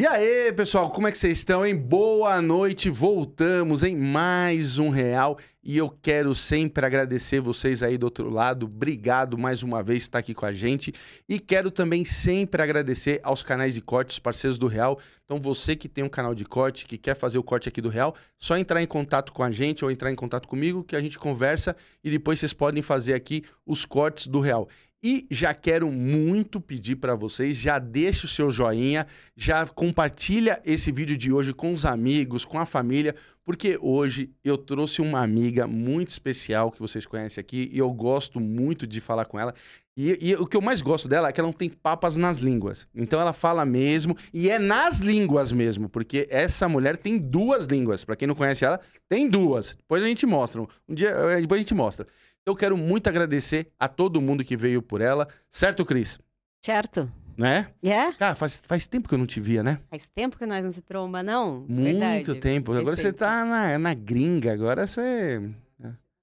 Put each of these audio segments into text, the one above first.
E aí, pessoal, como é que vocês estão, hein? Boa noite, voltamos em mais um Real e eu quero sempre agradecer vocês aí do outro lado. Obrigado mais uma vez por estar aqui com a gente e quero também sempre agradecer aos canais de cortes, parceiros do Real. Então, você que tem um canal de corte, que quer fazer o corte aqui do Real, só entrar em contato com a gente ou entrar em contato comigo que a gente conversa e depois vocês podem fazer aqui os cortes do Real. E já quero muito pedir para vocês, já deixa o seu joinha, já compartilha esse vídeo de hoje com os amigos, com a família, porque hoje eu trouxe uma amiga muito especial que vocês conhecem aqui e eu gosto muito de falar com ela. E, e o que eu mais gosto dela é que ela não tem papas nas línguas. Então ela fala mesmo e é nas línguas mesmo, porque essa mulher tem duas línguas. Para quem não conhece ela, tem duas. Depois a gente mostra. Um dia depois a gente mostra. Eu quero muito agradecer a todo mundo que veio por ela. Certo, Cris? Certo. Né? É? Yeah. Cara, faz, faz tempo que eu não te via, né? Faz tempo que nós não se tromba, não? Muito Verdade. tempo. Faz Agora você tempo. tá na, na gringa, agora você.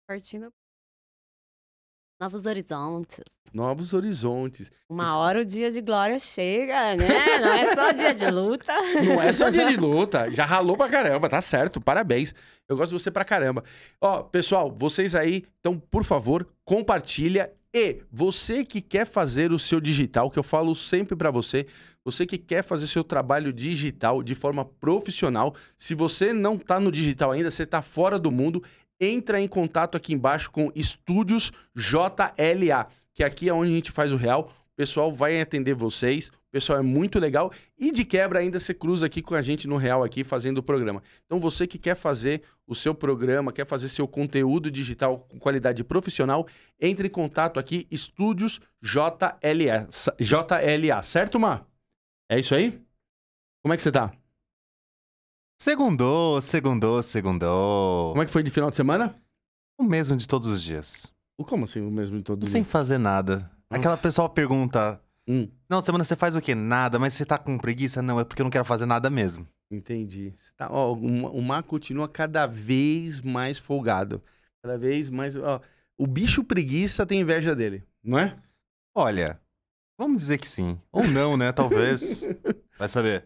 Partindo. Novos horizontes. Novos horizontes. Uma hora o dia de glória chega, né? Não é só dia de luta. Não é só dia de luta. Já ralou pra caramba, tá certo. Parabéns. Eu gosto de você pra caramba. Ó, pessoal, vocês aí, então, por favor, compartilha. E você que quer fazer o seu digital, que eu falo sempre pra você, você que quer fazer seu trabalho digital de forma profissional, se você não tá no digital ainda, você tá fora do mundo, entra em contato aqui embaixo com Estúdios JLA, que aqui é onde a gente faz o real. O pessoal vai atender vocês, o pessoal é muito legal e de quebra ainda você cruza aqui com a gente no real aqui fazendo o programa. Então você que quer fazer o seu programa, quer fazer seu conteúdo digital com qualidade profissional, entre em contato aqui Estúdios JLA, JLA, certo, Mar? É isso aí? Como é que você tá? Segundou, segundou, segundou. Como é que foi de final de semana? O mesmo de todos os dias. O Como assim o mesmo de todo Sem dia? fazer nada. Aquela Nossa. pessoa pergunta: Hum, Não, semana você faz o quê? Nada, mas você tá com preguiça? Não, é porque eu não quero fazer nada mesmo. entendi. Você Tá, ó, o, o Mar continua cada vez mais folgado. Cada vez mais. Ó, o bicho preguiça tem inveja dele, não é? Olha, vamos dizer que sim. Ou não, né? Talvez. Vai saber.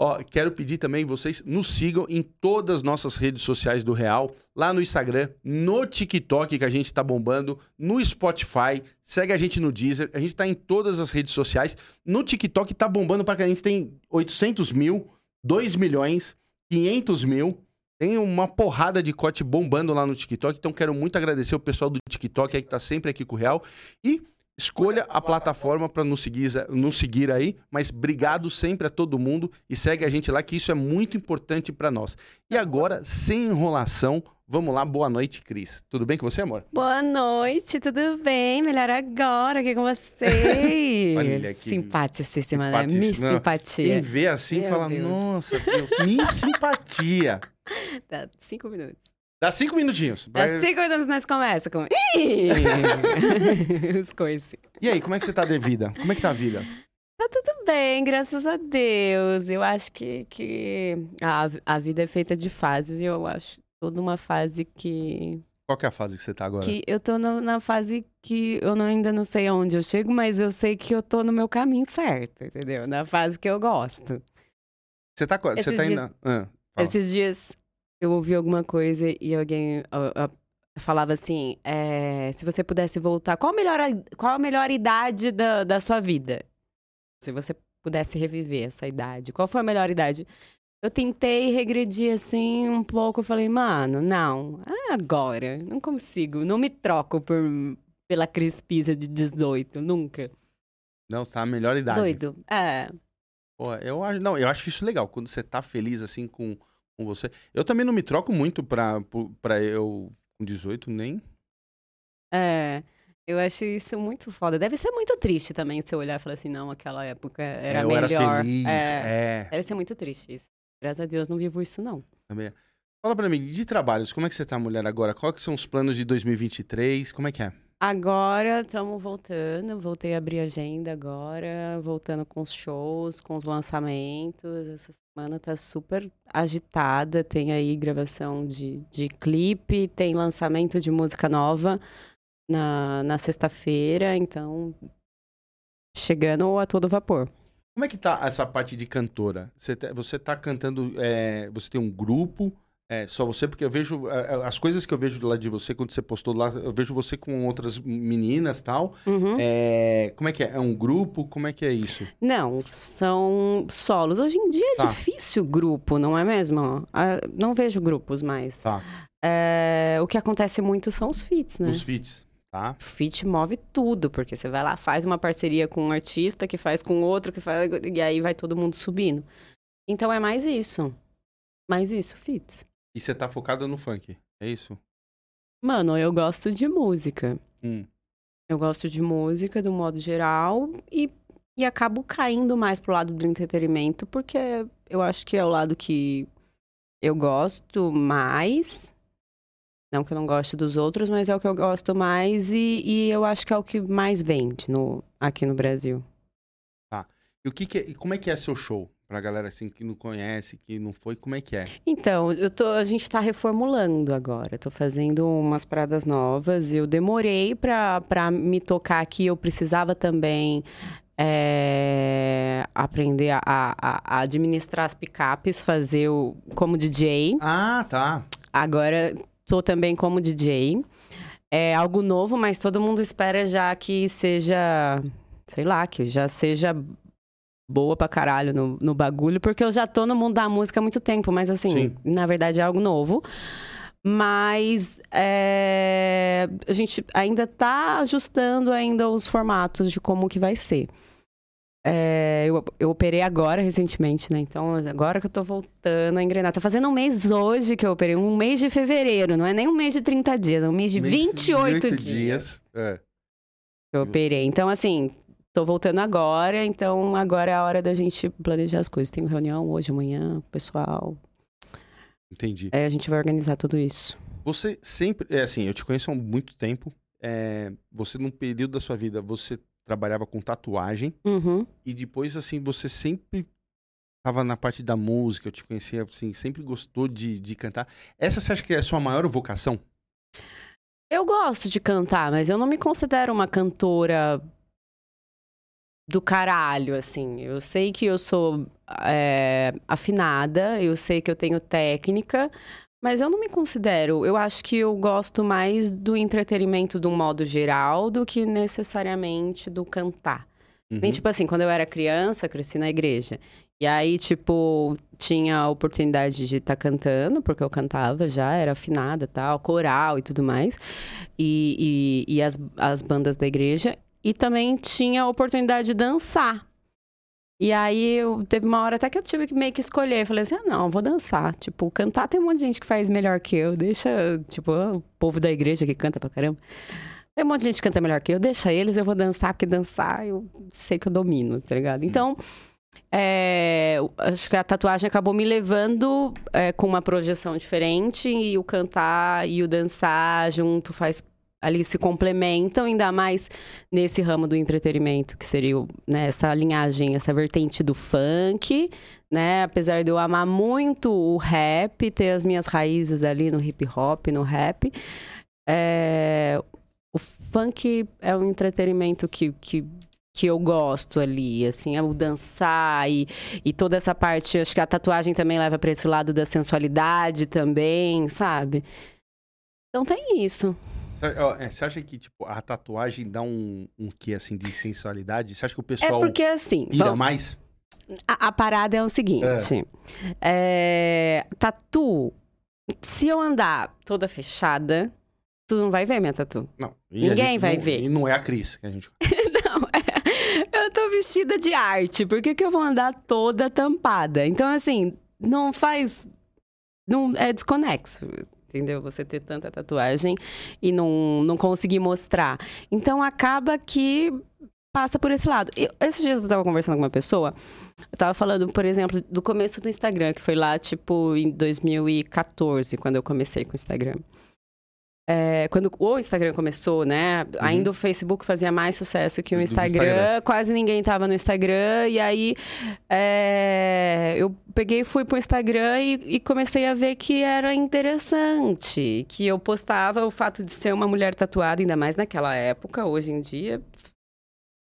Ó, quero pedir também vocês nos sigam em todas as nossas redes sociais do Real, lá no Instagram, no TikTok que a gente tá bombando, no Spotify, segue a gente no Deezer, a gente tá em todas as redes sociais. No TikTok tá bombando para que a gente tem 800 mil, 2 milhões, 500 mil. Tem uma porrada de corte bombando lá no TikTok, então quero muito agradecer o pessoal do TikTok aí que tá sempre aqui com o Real. E escolha a plataforma para nos seguir, nos seguir aí, mas obrigado sempre a todo mundo e segue a gente lá que isso é muito importante para nós. E agora, sem enrolação, vamos lá, boa noite, Cris. Tudo bem com você, amor? Boa noite, tudo bem? Melhor agora aqui com vocês. Olha que Simpaticíssima, né? Miss Quem Simpatia. vê assim Meu fala, Deus. nossa, minha simpatia. Dá cinco minutos. Dá cinco minutinhos. Dá cinco minutos nós começa com... Os coices. E aí, como é que você tá de vida? Como é que tá a vida? Tá tudo bem, graças a Deus. Eu acho que, que a, a vida é feita de fases e eu acho toda uma fase que Qual que é a fase que você tá agora? que eu tô no- na fase que eu não- ainda não sei aonde eu chego, mas eu sei que eu tô no meu caminho certo, entendeu? Na fase que eu gosto. Você tá, você Esses tá dias- ainda... Ah. Esses dias eu ouvi alguma coisa e alguém ó, ó, falava assim: é, se você pudesse voltar, qual a melhor, qual a melhor idade da, da sua vida? Se você pudesse reviver essa idade, qual foi a melhor idade? Eu tentei regredir assim um pouco, eu falei, mano, não, é agora, não consigo, não me troco por, pela Crispisa de 18, nunca. Não, você tá na melhor idade. Doido. É. Pô, eu acho, não, eu acho isso legal, quando você tá feliz assim com, com você. Eu também não me troco muito pra, pra eu com 18, nem. É, eu acho isso muito foda. Deve ser muito triste também se olhar e falar assim, não, aquela época era eu melhor. era feliz. É, É. Deve ser muito triste isso. Graças a Deus não vivo isso, não. também. Fala pra mim, de trabalhos, como é que você tá, mulher, agora? Quais são os planos de 2023? Como é que é? Agora estamos voltando, voltei a abrir agenda agora, voltando com os shows, com os lançamentos. Essa semana tá super agitada, tem aí gravação de, de clipe, tem lançamento de música nova na, na sexta-feira, então chegando a todo vapor. Como é que tá essa parte de cantora? Você tá, você tá cantando, é, você tem um grupo, é, só você, porque eu vejo, é, é, as coisas que eu vejo lá de você, quando você postou lá, eu vejo você com outras meninas e tal. Uhum. É, como é que é? É um grupo? Como é que é isso? Não, são solos. Hoje em dia é Tá. difícil grupo, não é mesmo? Ah, não vejo grupos mais. Tá. É, o que acontece muito são os feats, né? Os feats, tá? Fit move tudo, porque você vai lá, faz uma parceria com um artista, que faz com outro, que faz. E aí vai todo mundo subindo. Então é mais isso. Mais isso, fits. E você tá focado no funk, é isso? Mano, eu gosto de música. Hum. Eu gosto de música, do modo geral, e, e acabo caindo mais pro lado do entretenimento, porque eu acho que é o lado que eu gosto mais. Não que eu não goste dos outros, mas é o que eu gosto mais e, e eu acho que é o que mais vende no, aqui no Brasil. E o que, que é, e como é que é seu show? Pra galera assim que não conhece, que não foi, como é que é? Então, eu tô, a gente tá reformulando agora. Tô fazendo umas paradas novas. Eu demorei pra, pra me tocar aqui. Eu precisava também é, aprender a, a- a administrar as picapes, fazer o, como DJ. Ah, tá. Agora tô também como DJ. É algo novo, mas todo mundo espera já que seja, sei lá, que já seja boa pra caralho no, no bagulho, porque eu já tô no mundo da música há muito tempo, mas assim, Sim. na verdade é algo novo. Mas é, a gente ainda tá ajustando ainda os formatos de como que vai ser. É, eu, eu operei agora, recentemente, né? Então, agora que eu tô voltando a engrenar. Tá fazendo um mês hoje que eu operei. Um mês de fevereiro. Não é nem um mês de 30 dias. É um mês de Mês 28 dias É. que eu operei. Então, assim, tô voltando agora. Então, agora é a hora da gente planejar as coisas. Tenho reunião hoje, amanhã, com o pessoal. Entendi. É, a gente vai organizar tudo isso. Você sempre, é assim, eu te conheço há muito tempo. É, você num período da sua vida, você trabalhava com tatuagem Uhum. e depois assim, você sempre tava na parte da música, eu te conhecia assim, sempre gostou de, de cantar. Essa você acha que é a sua maior vocação? Eu gosto de cantar, mas eu não me considero uma cantora do caralho, assim. Eu sei que eu sou é, afinada, eu sei que eu tenho técnica, mas eu não me considero. Eu acho que eu gosto mais do entretenimento de um modo geral do que necessariamente do cantar. Uhum. Bem, tipo assim, quando eu era criança, cresci na igreja. E aí, tipo, tinha a oportunidade de estar cantando, porque eu cantava já, era afinada tal, coral e tudo mais. E, e, e as, as bandas da igreja. E também tinha a oportunidade de dançar. E aí, eu, teve uma hora até que eu tive que meio que escolher. Falei assim, ah, não, eu vou dançar. Tipo, cantar tem um monte de gente que faz melhor que eu. Deixa, tipo, o povo da igreja que canta pra caramba. Tem um monte de gente que canta melhor que eu, deixa eles, eu vou dançar, porque dançar eu sei que eu domino, tá ligado? Então, é, eu acho que a tatuagem acabou me levando é, com uma projeção diferente e o cantar e o dançar junto faz ali se complementam, ainda mais nesse ramo do entretenimento, que seria né, essa linhagem, essa vertente do funk, né? Apesar de eu amar muito o rap, ter as minhas raízes ali no hip hop, no rap, é, o funk é um entretenimento que, que, que eu gosto ali, assim, é o dançar e, e toda essa parte, acho que a tatuagem também leva para esse lado da sensualidade também, sabe? Então tem isso. É, Você acha que tipo, a tatuagem dá um, um quê assim de sensualidade? Você acha que o É pessoal porque assim, ira vamos- mais? a, a parada é o seguinte, é, tatu, se eu andar toda fechada, tu não vai ver minha tatu. Não. E Ninguém vai não- ver. E não é a Cris que a gente. Não, é, eu tô vestida de arte. Por que, que eu vou andar toda tampada? Então, assim, não faz. Não, é desconexo. Entendeu? Você ter tanta tatuagem e não, não conseguir mostrar. Então acaba que passa por esse lado. Eu, esses dias eu tava conversando com uma pessoa, eu tava falando, por exemplo, do começo do Instagram, que foi lá, tipo, em 2014, quando eu comecei com o Instagram. É, quando o Instagram começou, né? Ainda o Facebook fazia mais sucesso que o Instagram, Instagram. quase ninguém tava no Instagram. E aí é, eu peguei, fui pro Instagram e, e comecei a ver que era interessante. Que eu postava o fato de ser uma mulher tatuada, ainda mais naquela época, hoje em dia.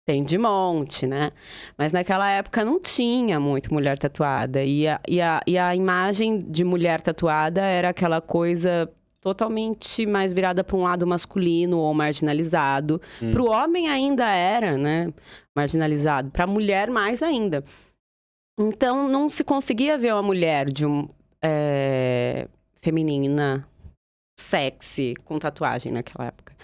Tem de monte, né? Mas naquela época não tinha muito mulher tatuada. E a, e a, e a imagem de mulher tatuada era aquela coisa totalmente mais virada para um lado masculino ou marginalizado. Hum. Para o homem ainda era, né? Marginalizado. Para a mulher, mais ainda. Então não se conseguia ver uma mulher de um. é, feminina, sexy, com tatuagem naquela época.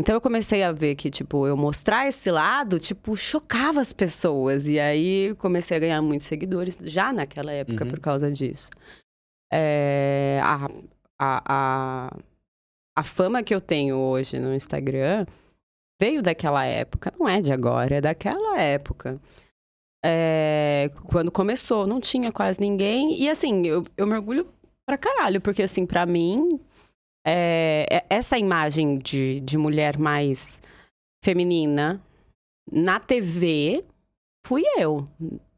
Então eu comecei a ver que, tipo, eu mostrar esse lado, tipo, chocava as pessoas. E aí comecei a ganhar muitos seguidores já naquela época Uhum. por causa disso. É, a, a, a, a fama que eu tenho hoje no Instagram veio daquela época, não é de agora, é daquela época. É, quando começou, não tinha quase ninguém. E assim, eu, eu mergulho pra caralho, porque assim, pra mim, é, é- essa imagem de, de mulher mais feminina na TV fui eu,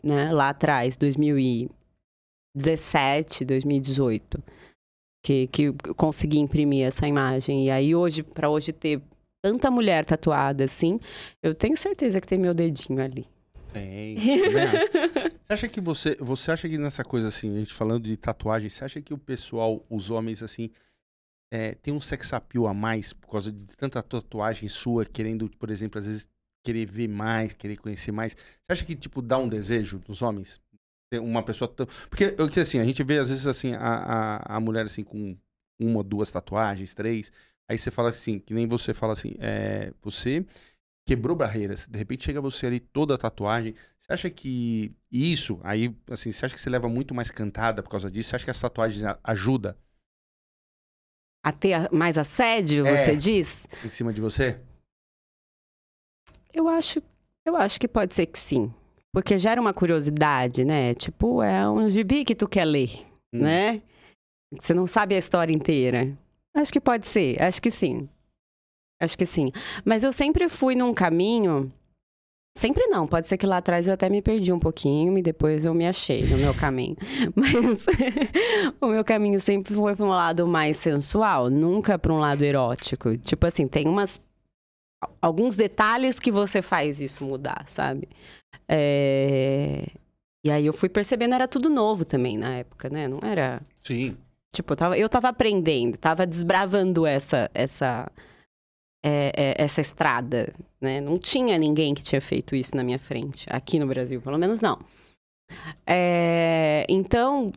né? Lá atrás, 2017, 2018, que, que consegui imprimir essa imagem. E aí hoje, pra hoje ter tanta mulher tatuada assim, eu tenho certeza que tem meu dedinho ali. Tem. Você acha que você, você acha que nessa coisa assim, a gente falando de tatuagem, você acha que o pessoal, os homens assim, é, tem um sex appeal a mais por causa de tanta tatuagem sua, querendo, por exemplo, às vezes querer ver mais, querer conhecer mais? Você acha que tipo dá um desejo dos homens? Uma pessoa tão... porque assim, a gente vê às vezes assim a, a, a mulher assim com uma duas tatuagens, três, aí você fala assim, que nem você fala assim, é, você quebrou barreiras. De repente chega você ali toda a tatuagem. Você acha que isso, aí, assim, você acha que você leva muito mais cantada por causa disso? Você acha que as tatuagens ajuda A ter mais assédio, É. você diz? em cima de você? Eu acho, eu acho que pode ser que sim. Porque gera uma curiosidade, né? Tipo, é um gibi que tu quer ler, Hum. né? Você não sabe a história inteira. Acho que pode ser, acho que sim. Acho que sim. Mas eu sempre fui num caminho. Sempre não, pode ser que lá atrás eu até me perdi um pouquinho e depois eu me achei no meu caminho. Mas o meu caminho sempre foi para um lado mais sensual, nunca para um lado erótico. Tipo assim, tem umas alguns detalhes que você faz isso mudar, sabe? É, E aí eu fui percebendo, era tudo novo também na época, né? Não era. Sim. Tipo, eu tava, eu tava aprendendo, tava desbravando essa, essa, é, é, essa estrada, né? Não tinha ninguém que tinha feito isso na minha frente, aqui no Brasil, pelo menos não. É, então,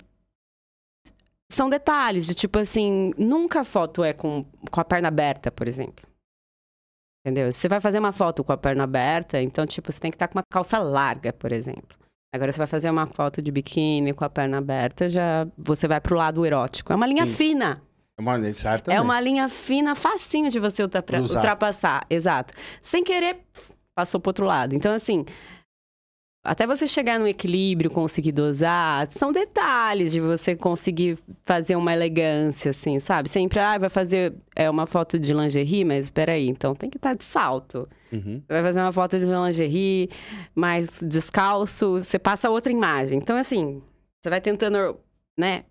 são detalhes de tipo assim, nunca a foto é com, com a perna aberta, por exemplo. Entendeu? Se você vai fazer uma foto com a perna aberta, então, tipo, você tem que estar com uma calça larga, por exemplo. Agora, você vai fazer uma foto de biquíni com a perna aberta, já você vai pro lado erótico. É uma linha Sim. fina. É uma. É uma linha fina, facinho de você ultrapassar. Exato. Sem querer, passou pro outro lado. Então, assim, até você chegar no equilíbrio, conseguir dosar, são detalhes de você conseguir fazer uma elegância, assim, sabe? Sempre, ah, vai fazer é, uma foto de lingerie, mas espera aí, então tem que estar de salto. Uhum. Vai fazer uma foto de lingerie, mais descalço, você passa outra imagem. Então, assim, você vai tentando, né,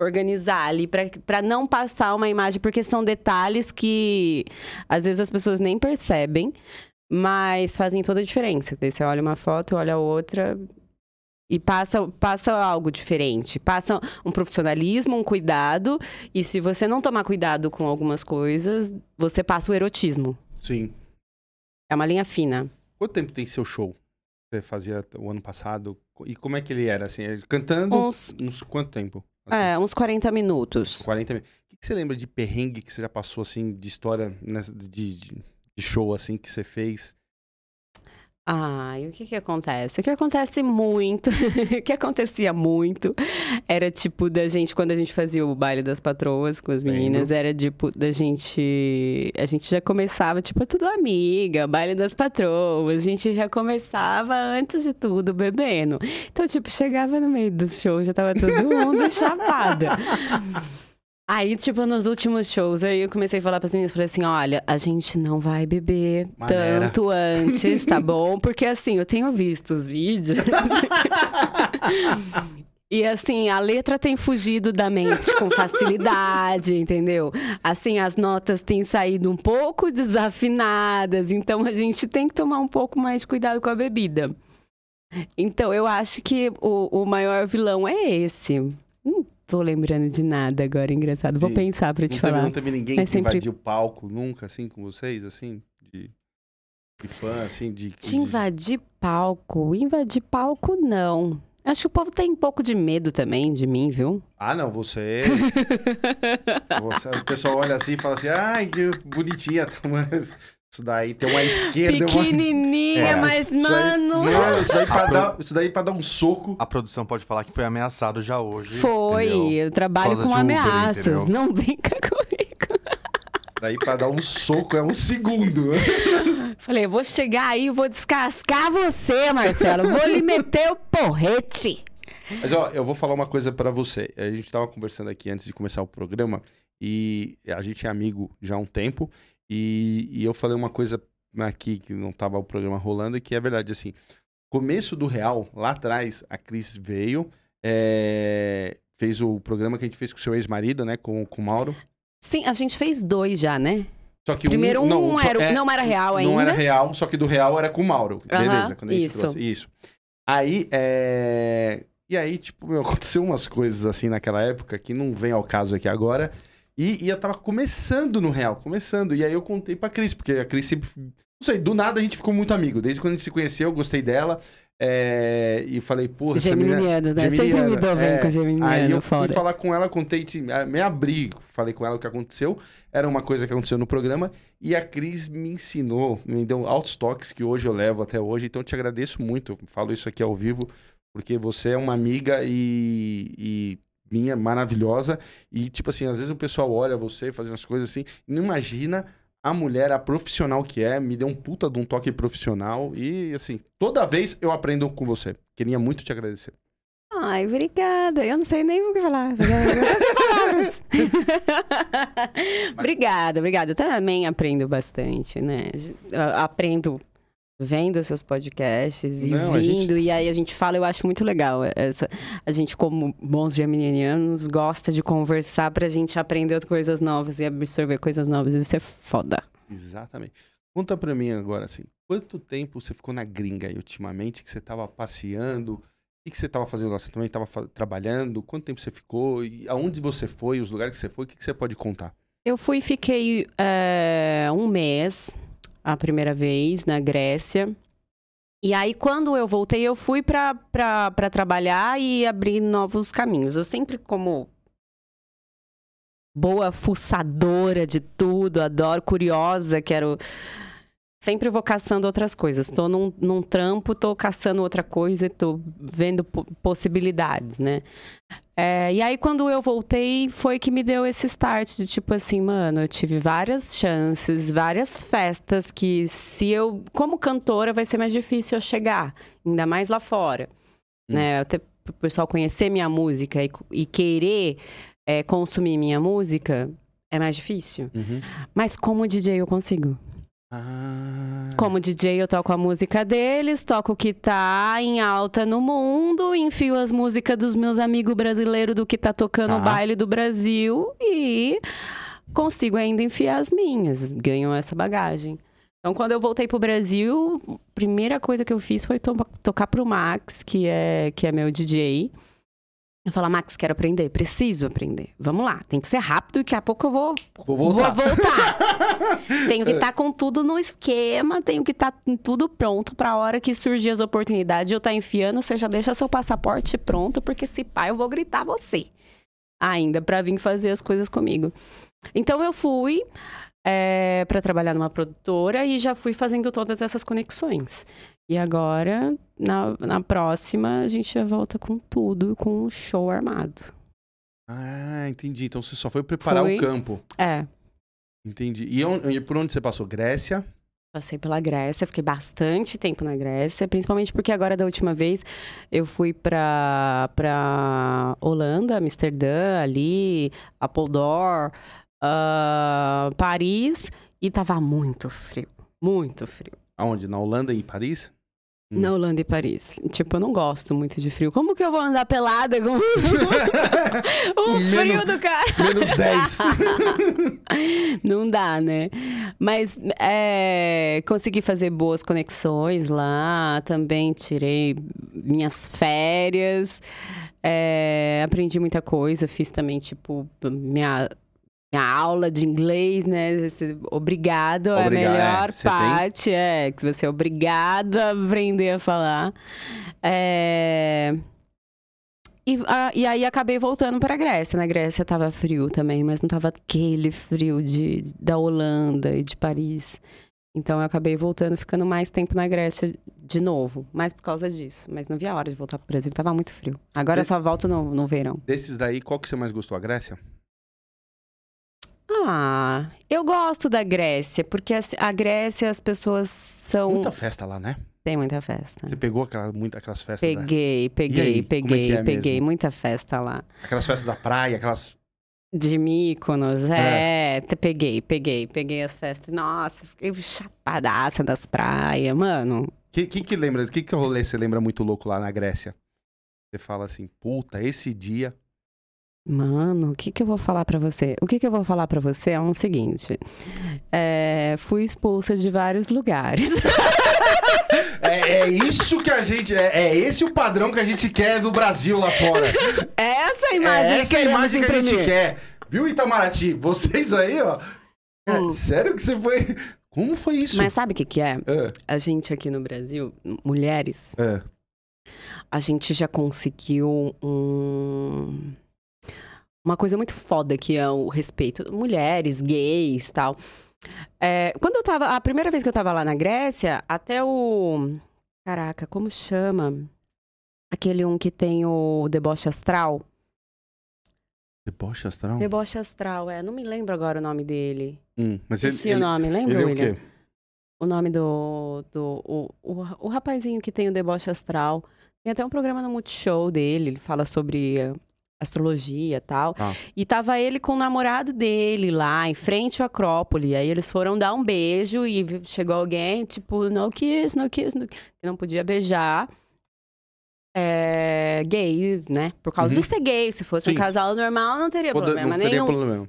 organizar ali pra não passar uma imagem, porque são detalhes que às vezes as pessoas nem percebem, mas fazem toda a diferença. Daí você olha uma foto, olha a outra e passa, passa algo diferente. Passa um profissionalismo, um cuidado, e se você não tomar cuidado com algumas coisas, você passa o erotismo. Sim. É uma linha fina. Quanto tempo tem seu show? Você fazia o ano passado? E como é que ele era, assim? Cantando Uns, uns quanto tempo? Assim, é, uns 40 minutos. 40 minutos. O que que você lembra de perrengue que você já passou, assim, de história nessa- de, de, de show, assim, que você fez? Ah, e o que que acontece? O que acontece muito, o que acontecia muito, era tipo da gente, quando a gente fazia o baile das patroas com as meninas, era tipo da gente, a gente já começava, tipo, é tudo amiga, baile das patroas, a gente já começava antes de tudo bebendo. Então, tipo, chegava no meio do show, já tava todo mundo chapada. Aí, tipo, nos últimos shows, aí eu comecei a falar pras meninas, falei assim, olha, a gente não vai beber Maneira. tanto antes, tá bom? Porque assim, eu tenho visto os vídeos. E assim, a letra tem fugido da mente com facilidade, entendeu? Assim, as notas têm saído um pouco desafinadas, então a gente tem que tomar um pouco mais de cuidado com a bebida. Então, eu acho que o, o maior vilão é esse. Não tô lembrando de nada agora, engraçado. Vou pensar pra te Não teve, falar. não teve ninguém Mas que sempre- invadiu o palco nunca, assim, com vocês, assim? De, de fã, assim, de... De invadir palco? Invadir palco, não. Acho que o povo tem um pouco de medo também de mim, viu? Ah, não, você... você... O pessoal olha assim e fala assim, ai, que bonitinha. tá, mas Isso daí tem uma esquerda... uma- Pequenininha, É, mas, isso mano. Não, isso daí, pra pro- dar, isso daí pra dar um soco... A produção pode falar que foi ameaçado já hoje. Foi, entendeu? eu trabalho com Uber, ameaças. entendeu? Não brinca comigo. Isso daí pra dar um soco é um segundo. Falei, eu vou chegar aí e vou descascar você, Marcelo. Vou lhe meter o porrete. Mas, ó, eu vou falar uma coisa pra você. A gente tava conversando aqui antes de começar o programa e a gente é amigo já há um tempo e, e eu falei uma coisa aqui que não tava o programa rolando e que é verdade, assim. Começo do Real, lá atrás, a Cris veio, é, fez o programa que a gente fez com o seu ex-marido, né, com, com o Mauro. Sim, a gente fez dois já, né? Só que Primeiro um não, era, é, não era real ainda. Não era real, só que do real era com o Mauro. Beleza, quando a gente isso. trouxe. Isso. Aí, é... E aí, tipo, meu, aconteceu umas coisas assim naquela época que não vem ao caso aqui agora. E, e eu tava começando no real, começando. E aí eu contei pra Cris, porque a Cris sempre. Não sei, do nada a gente ficou muito amigo. Desde quando a gente se conheceu, eu gostei dela. é, E falei, porra, essa menina. Né? Sempre me dou bem é. com geminiano, Aí eu foda. fui falar com ela, contei, te- me abri, falei com ela o que aconteceu. Era uma coisa que aconteceu no programa. E a Cris me ensinou, me deu altos toques que hoje eu levo até hoje. Então eu te agradeço muito. Eu falo isso aqui ao vivo, porque você é uma amiga e, e minha maravilhosa. E, tipo assim, às vezes o pessoal olha você fazendo as coisas assim, e não imagina a mulher, a profissional que é, me deu um puta de um toque profissional. E, assim, toda vez eu aprendo com você. Queria muito te agradecer. Ai, obrigada. Eu não sei nem o que falar. Palavras. obrigada, obrigada. Eu também aprendo bastante, né? Eu Aprendo vendo seus podcasts e Não, vindo, gente- e aí a gente fala, eu acho muito legal. Essa, a gente, como bons geminianos, gosta de conversar pra gente aprender coisas novas e absorver coisas novas. Isso é foda. Exatamente. Conta pra mim agora, assim, quanto tempo você ficou na gringa aí ultimamente, que você tava passeando? O que, você tava fazendo lá? Você também tava fa- trabalhando? Quanto tempo você ficou? E aonde você foi? Os lugares que você foi? O que, que você pode contar? Eu fui e fiquei é, um mês, a primeira vez, na Grécia. E aí, quando eu voltei, eu fui pra trabalhar e abrir novos caminhos. Eu sempre, como boa fuçadora de tudo, adoro, curiosa, quero. Sempre vou caçando outras coisas. Tô num, num trampo, tô caçando outra coisa, tô vendo po- possibilidades, né? É, e aí, quando eu voltei, foi que me deu esse start de tipo assim, mano, eu tive várias chances, várias festas que se eu, como cantora, vai ser mais difícil eu chegar, ainda mais lá fora, Hum. né? Até o pessoal conhecer minha música e, e querer é, consumir minha música é mais difícil. Mas como DJ eu consigo. Ah. Como DJ, eu toco a música deles, toco o que tá em alta no mundo, enfio as músicas dos meus amigos brasileiros do que tá tocando Tá. o baile do Brasil e consigo ainda enfiar as minhas. Ganho essa bagagem. Então, quando eu voltei pro Brasil, a primeira coisa que eu fiz foi to tocar pro Max, que é, que é meu DJ. Eu falo, Max, quero aprender, preciso aprender. Vamos lá, tem que ser rápido, daqui a pouco eu vou Vou voltar. Vou voltar. tenho que estar com tudo no esquema, tenho que estar com tudo pronto pra hora que surgir as oportunidades eu estar enfiando, você já deixa seu passaporte pronto, porque se pá, eu vou gritar você. Ainda pra vir fazer as coisas comigo. Então eu fui é, para trabalhar numa produtora e já fui fazendo todas essas conexões. E agora, na, na próxima, a gente já volta com tudo, com o show armado. Ah, entendi. Então você só foi preparar Foi. o campo. É, Entendi. E, on- e por onde você passou? Grécia? Passei pela Grécia, fiquei bastante tempo na Grécia, principalmente porque agora da última vez eu fui pra, pra Holanda, Amsterdã, ali, Apeldoorn, ah, Paris, e tava muito frio, muito frio. Aonde? Na Holanda e em Paris? Hum. Na Holanda e Paris. Tipo, eu não gosto muito de frio. Como que eu vou andar pelada com o frio Menos- do cara? Menos 10. Não dá, né? Mas é, consegui fazer boas conexões lá. Também tirei minhas férias. é, aprendi muita coisa. Fiz também, tipo, minha, minha aula de inglês, né? Esse obrigado é a é, melhor você tem- parte. É, que você é obrigado a aprender a falar. É... E, a- e aí acabei voltando pra Grécia. Na Grécia tava frio também, mas não tava aquele frio de, de- da Holanda e de Paris. Então eu acabei voltando, ficando mais tempo na Grécia de novo. Mais por causa disso. Mas não via a hora de voltar pro Brasil, tava muito frio. Agora eu Esse- só volto no, no verão. Desses daí, qual que você mais gostou? A Grécia? Ah, eu gosto da Grécia, porque a Grécia as pessoas são. Muita festa lá, né? Tem muita festa. Você pegou aquela, muita, aquelas festas da, Peguei, E peguei, é peguei, que é peguei. mesmo? Muita festa lá. aquelas festas da praia, aquelas... De Mykonos, é. te- Peguei, peguei, peguei as festas. Nossa, fiquei chapadaça das praias, mano. Que, que que lembra? Que que rolê você lembra muito louco lá na Grécia? Você fala assim, puta, esse dia... Mano, o que que eu vou falar pra você? O que que eu vou falar pra você é o seguinte. É, fui expulsa de vários lugares. É, é isso que a gente... É, é esse o padrão que a gente quer do Brasil lá fora. Essa É imagem essa a queremos imagem que a gente quer. Viu, Itamaraty? Vocês aí, ó... É, Hum. sério que você foi... Como foi isso? Mas sabe o que que é? É, A gente aqui no Brasil, mulheres, é. a gente já conseguiu um... uma coisa muito foda que é o respeito. Mulheres, gays tal. É, quando eu tava. A primeira vez que eu tava lá na Grécia, até o. Caraca, como chama? Aquele um que tem o deboche astral. Deboche astral? Deboche astral, é. Não me lembro agora o nome dele. Hum, mas ele, ele, o nome, lembra, ele é o quê? O nome do. do o, o, o rapazinho que tem o deboche astral. Tem até um programa no Multishow dele, ele fala sobre astrologia e tal. Ah. E tava ele com o namorado dele lá, em frente à Acrópole. Aí eles foram dar um beijo e chegou alguém, tipo, no kiss, no kiss, no... que não podia beijar. É, gay, né? Por causa Uhum. de ser gay. Se fosse um Sim. casal normal, não teria Pode- problema não teria nenhum. problema.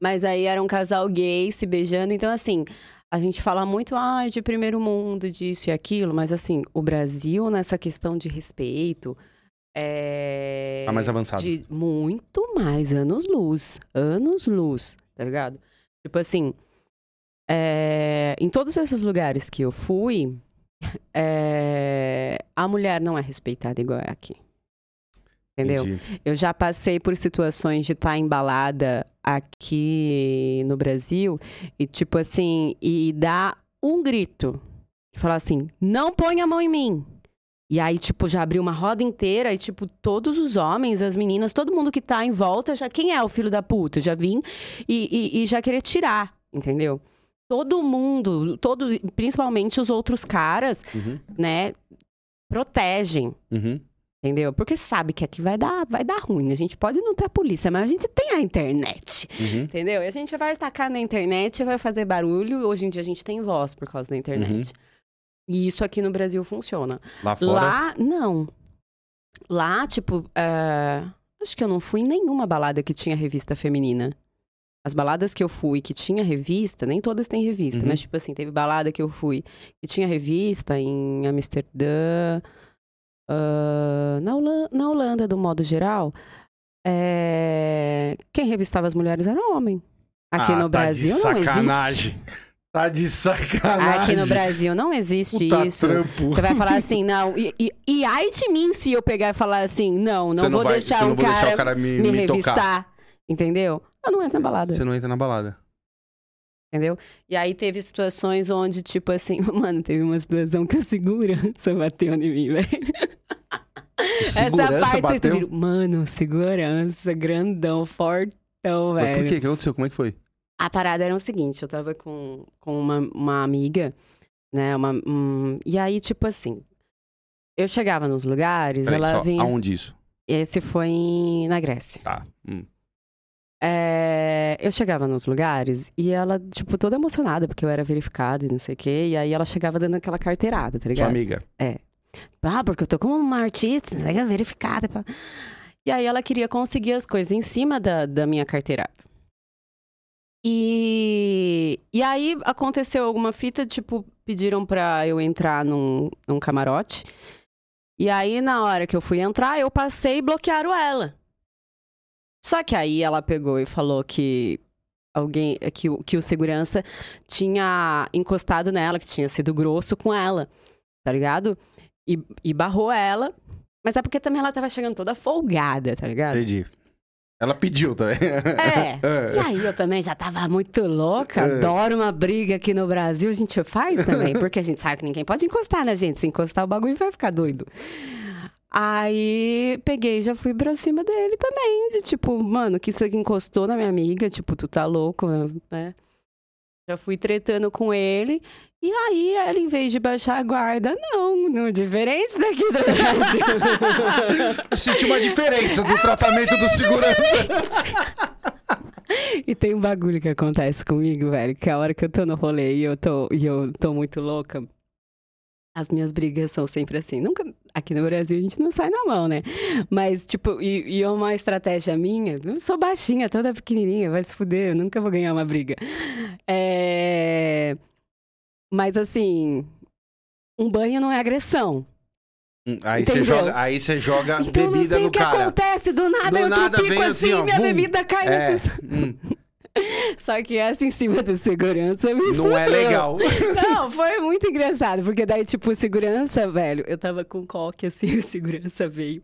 Mas aí era um casal gay se beijando. Então, assim, a gente fala muito ah, de primeiro mundo, disso e aquilo, mas assim, o Brasil, nessa questão de respeito, é. Tá mais avançado. De muito mais, anos luz. Anos luz, tá ligado? Tipo assim, é, em todos esses lugares que eu fui, é, a mulher não é respeitada igual é aqui. Entendeu? Entendi. Eu já passei por situações de estar embalada aqui no Brasil e, tipo assim, e dar um grito. De falar assim, não põe a mão em mim. E aí, tipo, já abriu uma roda inteira e, tipo, todos os homens, as meninas, todo mundo que tá em volta, já quem é o filho da puta? Já vim e, e- e já querer tirar, entendeu? Todo mundo, todo, principalmente os outros caras, Uhum, né, protegem. uhum. Entendeu? Porque sabe que aqui vai dar, vai dar ruim. A gente pode não ter a polícia, mas a gente tem a internet. Uhum. Entendeu? E a gente vai tacar na internet, vai fazer barulho. Hoje em dia a gente tem voz por causa da internet. E isso aqui no Brasil funciona. Lá fora. Lá, não. Lá, tipo, é, acho que eu não fui em nenhuma balada que tinha revista feminina. As baladas que eu fui que tinha revista, nem todas têm revista, Uhum. mas, tipo assim, teve balada que eu fui que tinha revista em Amsterdã, ah, na, Holanda, na Holanda, do modo geral. é, Quem revistava as mulheres era homem. Aqui Ah, no tá Brasil não existe. Tá de sacanagem. Aqui no Brasil não existe Puta isso. trampo. Você vai falar assim, não. E, e, e ai de mim se eu pegar e falar assim, não, não, Você vou vai- deixar você não um vou cara, deixar o cara me, me, me tocar. revistar. Entendeu? Eu não entro na balada. Você não entra na balada. Entendeu? E aí teve situações onde, tipo assim, mano, teve uma situação que a segurança bateu em mim, velho. Essa Segurança parte vocês bateu? viram. Mano, segurança, grandão, fortão, Mas velho. por quê? O que aconteceu? Como é que foi? A parada era o seguinte, eu tava com, com uma, uma amiga, né? Uma, um, e aí, tipo assim, eu chegava nos lugares, Peraí, ela só, vinha. aonde isso? Esse foi em- na Grécia. Tá. Hum. É, eu chegava nos lugares e ela, tipo, toda emocionada, porque eu era verificada e não sei o quê. E aí ela chegava dando aquela carteirada, tá Sua ligado? amiga. Ah, porque eu tô como uma artista, né, verificada. pá. E aí ela queria conseguir as coisas em cima da, da minha carteira. E, e aí aconteceu alguma fita, tipo, pediram pra eu entrar num, num camarote. E aí, na hora que eu fui entrar, eu passei e bloquearam ela. Só que aí ela pegou e falou que alguém, que, o- que o segurança tinha encostado nela, que tinha sido grosso com ela, tá ligado? E, e barrou ela. Mas é porque também ela tava chegando toda folgada, tá ligado? Entendi. Ela pediu também. É. E aí eu também já tava muito louca, É. adoro uma briga aqui no Brasil, a gente faz também, porque a gente sabe que ninguém pode encostar na gente, se encostar o bagulho vai ficar doido. Aí peguei e já fui pra cima dele também, de tipo, mano, que isso aqui encostou na minha amiga, tipo, tu tá louco, né? Já fui tretando com ele. E aí, ela, em vez de baixar a guarda, não, não diferente daqui do Brasil. Eu senti uma diferença do tratamento do segurança. E tem um bagulho que acontece comigo, velho, que a hora que eu tô no rolê e eu tô, e eu tô muito louca, as minhas brigas são sempre assim. Nunca. Aqui no Brasil a gente não sai na mão, né? Mas, tipo, e, e é uma estratégia minha. Eu sou baixinha, toda pequenininha, vai se fuder, eu nunca vou ganhar uma briga. É. Mas, assim. Um banho não é agressão. Aí você joga, aí você joga Então não bebida sei no o que cara. acontece, do nada Do eu nada assim, assim, ó, minha vum. bebida cai É, pessoas. hum, Só que essa em cima do segurança me não é fudeu. legal. Não, foi muito engraçado, porque daí, tipo, segurança, velho, eu tava com coque assim, o segurança veio.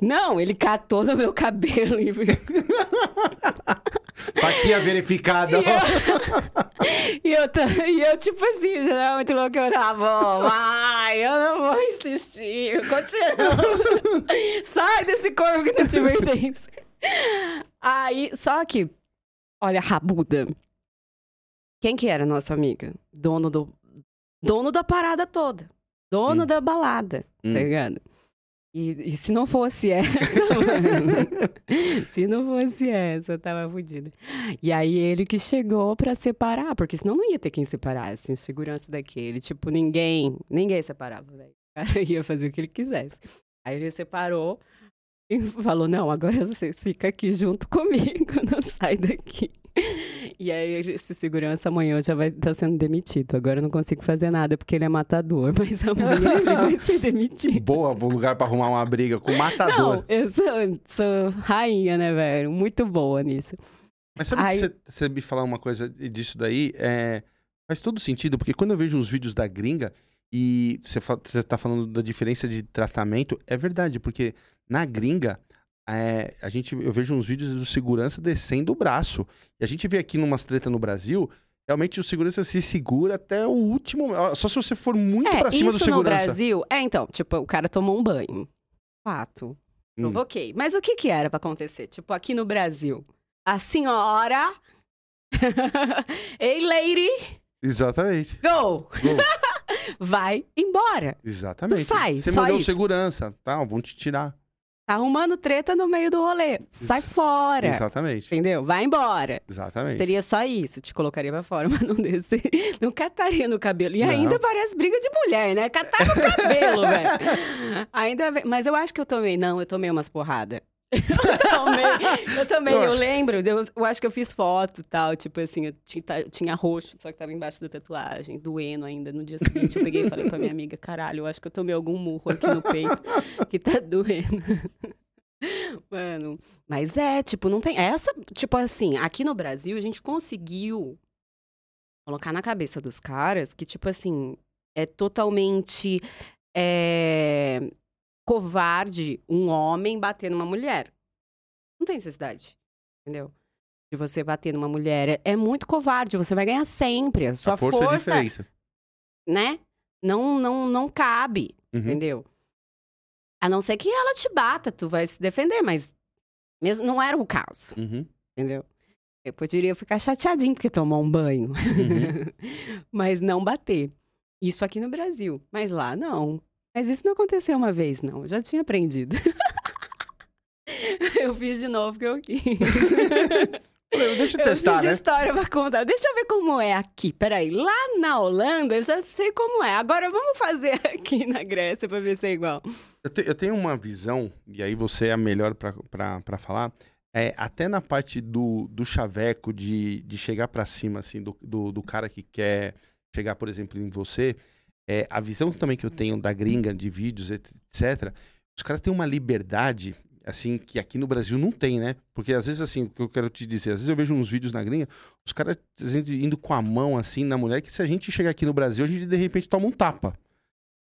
Não, ele catou no meu cabelo e Tá aqui a verificada. E eu, e eu, e eu, tipo assim, já tava muito louca. Eu tava, bom, vai, eu não vou insistir, continua. Sai desse corpo que não te pertence. Aí, só que, olha, rabuda. Quem que era nosso amigo? Dono do. Dono da parada toda. Dono Hum. da balada, Hum. tá ligado? E, e se não fosse essa, se não fosse essa, tava fodida. E aí ele que chegou pra separar, porque senão não ia ter quem separasse. O segurança daquele, tipo, ninguém, ninguém separava, velho. O cara ia fazer o que ele quisesse. Aí ele separou e falou: Não, agora você fica aqui junto comigo, não sai daqui. E aí esse segurança amanhã já vai estar sendo demitido. Agora eu não consigo fazer nada porque ele é matador, mas amanhã ele vai ser demitido. Boa, bom lugar pra arrumar uma briga com o matador. Não, eu sou, sou rainha, né, velho? Muito boa nisso. Mas sabe Ai. que você- me falar uma coisa disso daí? É, faz todo sentido, porque quando eu vejo uns vídeos da gringa e você, fa- você tá falando da diferença de tratamento, é verdade, porque na gringa, é, a gente, eu vejo uns vídeos do segurança descendo o braço. E a gente vê aqui numas treta no Brasil, realmente o segurança se segura até o último. Só se você for muito É, pra cima do isso no segurança. Brasil... É, então, tipo, o cara tomou um banho. Fato. Hum. Provoquei. Mas o que que era pra acontecer? Tipo, aqui no Brasil, a senhora... Ei, lady, Exatamente. go! Go. Vai embora. Exatamente. Tu sai, você só mandou isso. segurança, tá? Vão te tirar. Tá arrumando treta no meio do rolê. Sai Ex- fora. Exatamente. Entendeu? Vai embora. Exatamente. Seria só isso. Te colocaria pra fora, mas não descer. Não cataria no cabelo. E Não. ainda parece briga de mulher, né? Catar no cabelo, velho. Ainda Mas eu acho que eu tomei. Não, eu tomei umas porradas. Eu tomei, eu tomei, Eu lembro, eu, eu acho que eu fiz foto e tal, tipo assim, eu tinha, tinha roxo, só que tava embaixo da tatuagem, doendo ainda. No dia seguinte eu peguei e falei pra minha amiga, caralho, eu acho que eu tomei algum murro aqui no peito, que tá doendo. Mano, mas é, tipo, não tem. Essa, tipo assim, aqui no Brasil a gente conseguiu colocar na cabeça dos caras que, tipo assim, é totalmente é, covarde um homem bater numa mulher. Não tem necessidade, entendeu? De você bater numa mulher. É, é muito covarde, você vai ganhar sempre. A sua a força, é a diferença. né? Não, não, não cabe. Uhum. Entendeu? A não ser que ela te bata, tu vai se defender, mas mesmo não era o caso, Uhum. entendeu? Eu poderia ficar chateadinho porque tomou um banho, mas não bater. Isso aqui no Brasil, mas lá não. Mas isso não aconteceu uma vez, não. Eu já tinha aprendido. eu fiz de novo que eu quis. Deixa eu Eu testar, fiz né? história pra contar. Deixa eu ver como é aqui. Peraí, lá na Holanda eu já sei como é. Agora vamos fazer aqui na Grécia pra ver se é igual. Eu, te- eu tenho uma visão, e aí você é a melhor pra- pra pra falar, é, até na parte do, do chaveco, de, de chegar pra cima, assim, do, do, do cara que quer chegar, por exemplo, em você, é, a visão também que eu tenho da gringa, de vídeos, etc., os caras têm uma liberdade, assim, que aqui no Brasil não tem, né? Porque às vezes, assim, o que eu quero te dizer, às vezes eu vejo uns vídeos na gringa, os caras indo com a mão, assim, na mulher, que se a gente chegar aqui no Brasil, a gente de repente toma um tapa.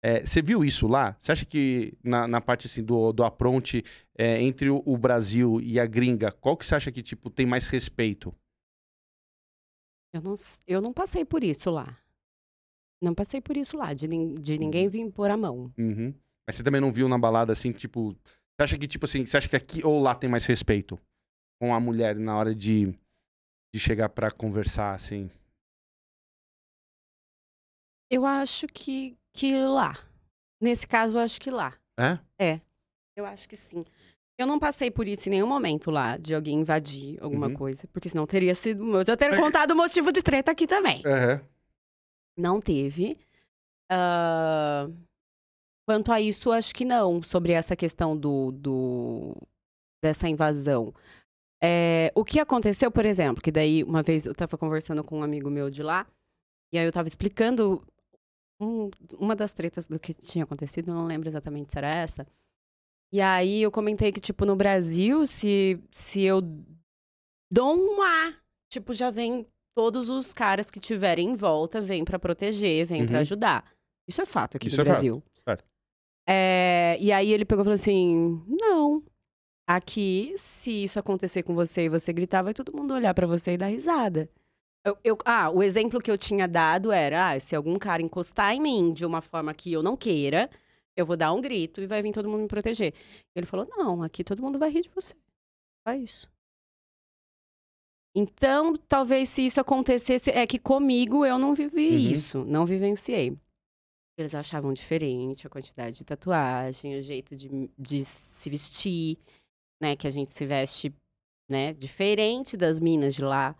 É, Você viu isso lá? Você acha que na, na parte assim do, do apronte é, entre o, o Brasil e a gringa, qual que você acha que tipo tem mais respeito? Eu não, eu não passei por isso lá. Não passei por isso lá, de, de ninguém vir pôr a mão. Uhum. Mas você também não viu na balada assim, tipo, você acha que tipo assim, você acha que aqui ou lá tem mais respeito com a mulher na hora de, de chegar pra conversar assim? Eu acho que, que lá. Nesse caso, eu acho que lá. É? Eu acho que sim. Eu não passei por isso em nenhum momento lá, de alguém invadir alguma Uhum. coisa, porque senão teria sido. Eu já teria contado o motivo de treta aqui também. Uhum. Não teve. Ah, quanto a isso, acho que não, sobre essa questão do, do dessa invasão. É, o que aconteceu, por exemplo, que daí uma vez eu tava conversando com um amigo meu de lá, e aí eu tava explicando um- uma das tretas do que tinha acontecido, não lembro exatamente se era essa. E aí eu comentei que, tipo, no Brasil, se, se eu dou um A, tipo, já vem todos os caras que tiverem em volta, vêm pra proteger, vêm pra Uhum. ajudar. Isso é fato aqui Isso do é fato. Brasil. Certo. É, e aí ele pegou e falou assim: não. Aqui, se isso acontecer com você e você gritar, vai todo mundo olhar pra você e dar risada. Eu- eu- ah, o exemplo que eu tinha dado era: ah, se algum cara encostar em mim de uma forma que eu não queira, eu vou dar um grito e vai vir todo mundo me proteger. Ele falou: não, aqui todo mundo vai rir de você. Só isso. Então, talvez se isso acontecesse, é que comigo eu não vivi Uhum. isso, não vivenciei. Eles achavam diferente a quantidade de tatuagem, o jeito de, de se vestir, né? Que a gente se veste, né? Diferente das minas de lá.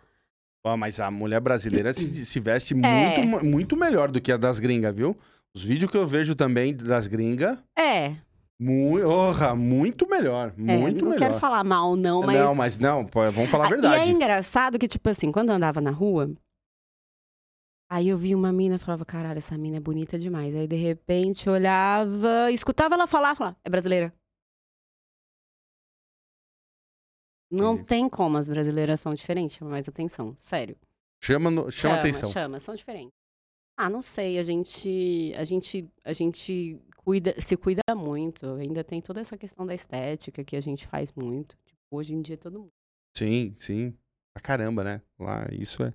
Ó, mas a mulher brasileira se, se veste É. muito, muito melhor do que a das gringas, viu? Os vídeos que eu vejo também das gringas, É, muito, orra, muito melhor, é, muito não melhor. quero falar mal, não, mas. Não, mas não, pô, vamos falar a Ah, verdade. E é engraçado que, tipo assim, quando eu andava na rua, aí eu via uma mina e falava, caralho, essa mina é bonita demais. Aí, de repente, eu olhava, escutava ela falar, falava, é brasileira. Não Entendi. tem como, as brasileiras são diferentes, chama mais atenção, sério. Chama, no- chama, atenção. Chama, são diferentes. Ah, não sei, a gente, a gente, a gente cuida, se cuida muito. Ainda tem toda essa questão da estética que a gente faz muito. Tipo, hoje em dia todo mundo. Sim, sim. Pra caramba, né? Lá, isso é.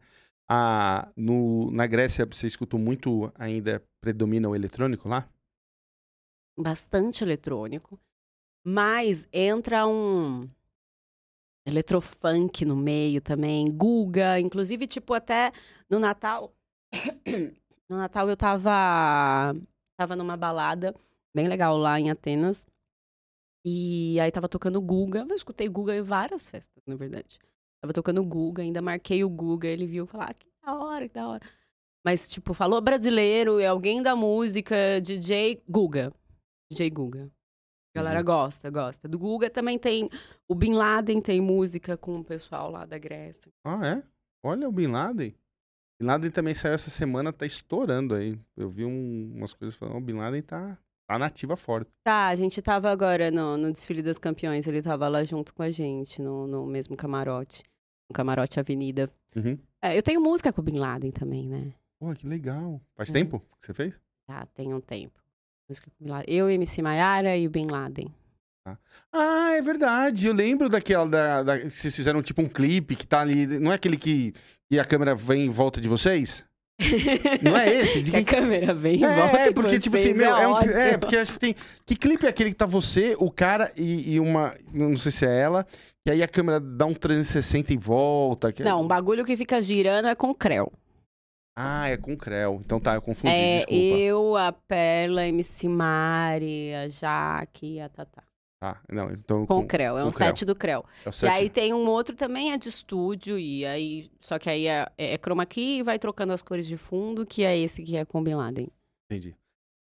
Ah, no, na Grécia, você escutou muito ainda, predomina o eletrônico lá? bastante eletrônico, mas entra um eletrofunk no meio também, Guga, inclusive tipo até no Natal, no Natal eu tava tava numa balada bem legal lá em Atenas. E aí tava tocando Guga, eu escutei Guga em várias festas, na verdade. Tava tocando Guga, ainda marquei o Guga, ele viu falar, ah, que da hora, que da hora. Mas, tipo, falou brasileiro, é alguém da música, DJ Guga. DJ Guga. A galera Entendi. gosta, gosta. Do Guga também tem. O Bin Laden tem música com o pessoal lá da Grécia. Ah, é? Olha o Bin Laden. Bin Laden também saiu essa semana, tá estourando aí. Eu vi um- umas coisas falando, o Bin Laden tá, tá nativa forte. Tá, a gente tava agora no, no desfile das campeões, ele tava lá junto com a gente, no, no mesmo camarote. No camarote Avenida. Uhum. É, eu tenho música com o Bin Laden também, né? Pô, que legal. Faz É. tempo que você fez? Já tem um tempo. Música com o Bin Laden. Eu, MC Maiara e o Bin Laden. Ah, é verdade. Eu lembro daquela. Da, da- vocês fizeram tipo um clipe que tá ali. Não é aquele que, que a câmera vem em volta de vocês? Não é esse? De que a quem- câmera vem em É, volta é, porque, tipo assim, meu, é, um, ótimo. é, porque acho que tem. Que clipe é aquele que tá você, o cara e, e uma. Não sei se é ela. E aí a câmera dá um 360 em volta. que- Não, o bagulho que fica girando é com o Creu. Ah, é com Creu. Então tá, eu confundi, É desculpa. eu, a Perla, a MC Mari, a Jaque e a Tatá. Tá, não, então... Com o Creu, é com um Creu. set do Creu. É o E set- aí tem um outro também, é de estúdio, e aí. Só que aí é, é chroma key e vai trocando as cores de fundo, que é esse que é com Bin Laden. Entendi.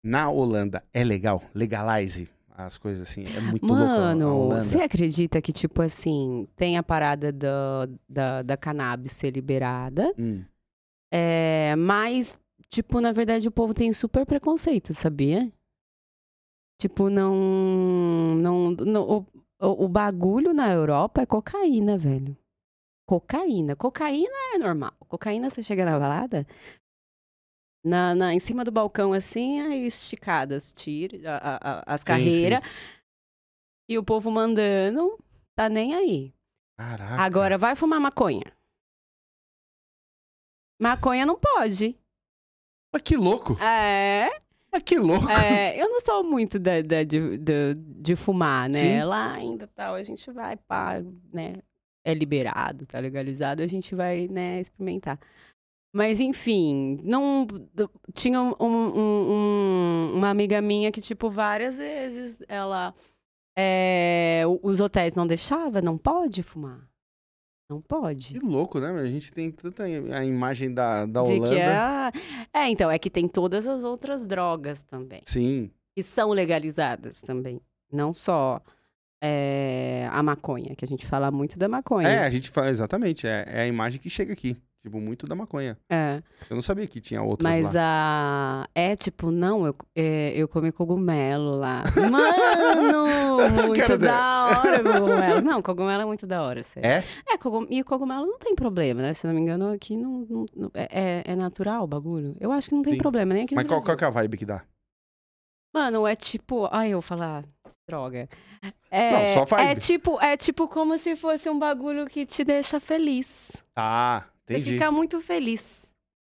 Na Holanda, é legal? Legalize as coisas assim, é muito louco a- a Mano, você acredita que, tipo assim, tem a parada da, da, da cannabis ser liberada, Hum, é, mas, tipo, na verdade o povo tem super preconceito, sabia? Tipo, não. não, não o, o, bagulho na Europa é cocaína, velho. Cocaína. Cocaína é normal. Cocaína, você chega na balada, na, na, em cima do balcão, assim, aí esticadas, tira a- a- as carreiras. E o povo mandando, tá nem aí. Caraca. Agora, vai fumar maconha. Maconha não pode. Mas que louco! É, que louco! é, eu não sou muito da, da- de, de, de fumar, né? Sim. Lá ainda tal, a gente vai, pá, né? É liberado, tá legalizado, a gente vai, né, experimentar. Mas, enfim, não. Tinha um- um- um- uma amiga minha que, tipo, várias vezes ela. é, os hotéis não deixavam, não pode fumar. Não pode. Que louco, né? A gente tem tanta a imagem da, da De Holanda. que é... é, então, é que tem todas as outras drogas também. Sim. que são legalizadas também. Não só é, a maconha, que a gente fala muito da maconha. É, a gente fala, exatamente. É, é a imagem que chega aqui. Tipo, muito da maconha. É, Eu não sabia que tinha outras Mas lá. a. É tipo, não, eu, é, eu comi cogumelo lá. Mano! Muito da hora cogumelo. Não, cogumelo é muito da hora, sério. É? É, cogum... e cogumelo não tem problema, né? Se não me engano, aqui não, não- não- é, é- é natural o bagulho. Eu acho que não tem Sim. problema, nem aqui no Mas qual, qual é a vibe que dá? Mano, é tipo. Ai, eu vou falar. Droga. É, Não, só vibe. é tipo, é tipo como se fosse um bagulho que te deixa feliz. Tá, Você entendi. fica muito feliz.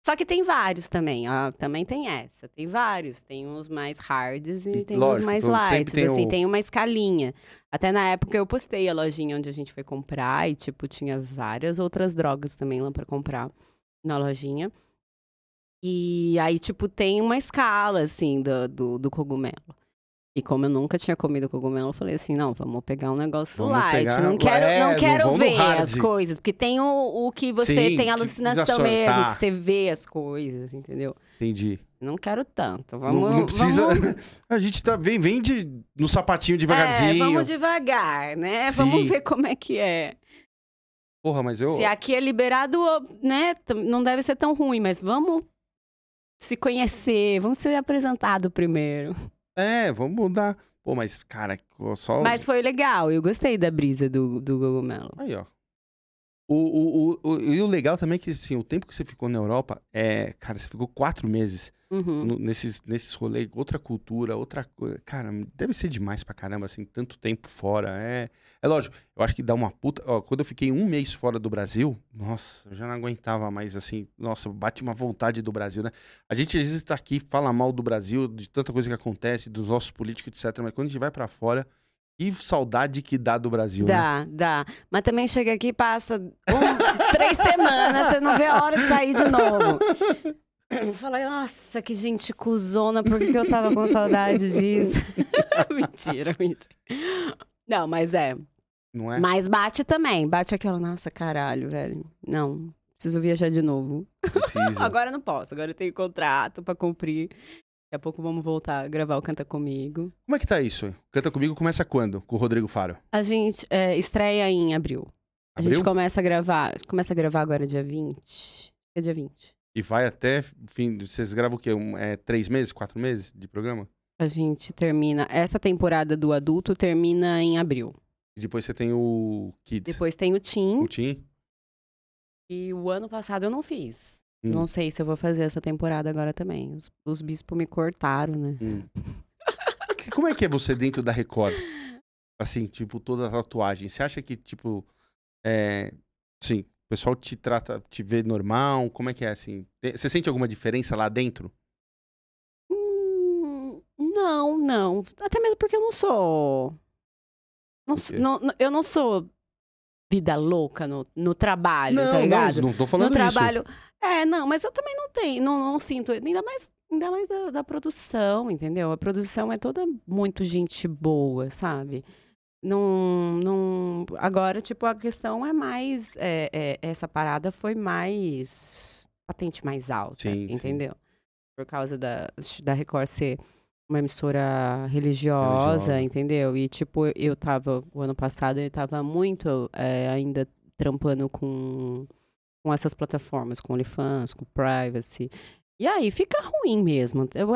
Só que tem vários também, ó, também tem essa. Tem vários. Tem uns mais hards e tem uns Lógico, mais todo- sempre lights, tem assim. o- Tem uma escalinha. Até na época eu postei a lojinha onde a gente foi comprar e, tipo, tinha várias outras drogas também lá pra comprar na lojinha. E aí, tipo, tem uma escala, assim, do, do, do cogumelo. E como eu nunca tinha comido cogumelo, eu falei assim, não, vamos pegar um negócio Vamos light. pegar- Não quero, é, não não quero no ver hard. as coisas. Porque tem o, o que você Sim, tem alucinação mesmo, que você vê as coisas, entendeu? Entendi. Não quero tanto. Não- Vamos, não, precisa. Vamos, A gente tá, vem, vem de, no sapatinho é, devagarzinho. vamos devagar, né? Sim. Vamos ver como é que é. Porra, mas eu. Se aqui é liberado, né? Não deve ser tão ruim, mas vamos se conhecer, vamos ser apresentado primeiro. É, vamos mudar. Pô, mas, cara, só. Mas foi legal, eu gostei da brisa do, do cogumelo. Aí, ó. O, o, o, o- e o legal também é que, assim, o tempo que você ficou na Europa, é, cara, você ficou quatro meses Uhum. no- nesses, nesses rolês, outra cultura, outra coisa. Cara, deve ser demais pra caramba, assim, tanto tempo fora. É, é lógico, eu acho que dá uma puta. Ó, quando eu fiquei um mês fora do Brasil, nossa, eu já não aguentava mais, assim, nossa, bate uma vontade do Brasil, né? A gente às vezes tá aqui, fala mal do Brasil, de tanta coisa que acontece, dos nossos políticos, etc. Mas quando a gente vai pra fora, que saudade que dá do Brasil, né? Dá, dá. Mas também chega aqui e passa um- três semanas, você não vê a hora de sair de novo. Fala, nossa, que gente cuzona, por que, que eu tava com saudade disso? mentira, mentira. Não, mas é. Não é? Mas bate também. Bate aquela, nossa, caralho, velho. Não, preciso viajar de novo. Precisa. Agora eu não posso, agora eu tenho contrato pra cumprir. Daqui a pouco vamos voltar a gravar o Canta Comigo. Como é que tá isso? Canta Comigo começa quando? Com o Rodrigo Faro? A gente é, estreia em abril. A Abril? gente começa a gravar. Começa a gravar agora dia 20. É dia 20. E vai até fim. Vocês gravam o quê? Um, é, três meses, quatro meses de programa? A gente termina. Essa temporada do adulto termina em abril. E depois você tem o Kids. Depois tem o Teen. O Tim. E o ano passado eu não fiz. Hum. Não sei se eu vou fazer essa temporada agora também. Os, os bispos me cortaram, né? Hum. Como é que é você dentro da Record? Assim, tipo, toda a tatuagem. Você acha que, tipo, é. Sim, pessoal te trata, te vê normal? Como é que é assim? Você sente alguma diferença lá dentro? Hum, não, não. Até mesmo porque eu não sou. Não, sou- não- eu não sou vida louca no, no trabalho, tá não, ligado? não, não tô falando no isso. trabalho. É, não, mas eu também não tenho, não, não sinto, ainda mais, ainda mais da, da produção, entendeu? A produção é toda muito gente boa, sabe? Não, não. Agora, tipo, a questão é mais. é, é, essa parada foi mais. patente mais alta. Sim, sim. entendeu? Por causa da, da Record ser uma emissora religiosa, Religiosa. entendeu? E, tipo, eu tava. O ano passado eu tava muito é, ainda trampando com, com essas plataformas, com OnlyFans, com Privacy. E aí fica ruim mesmo. Eu,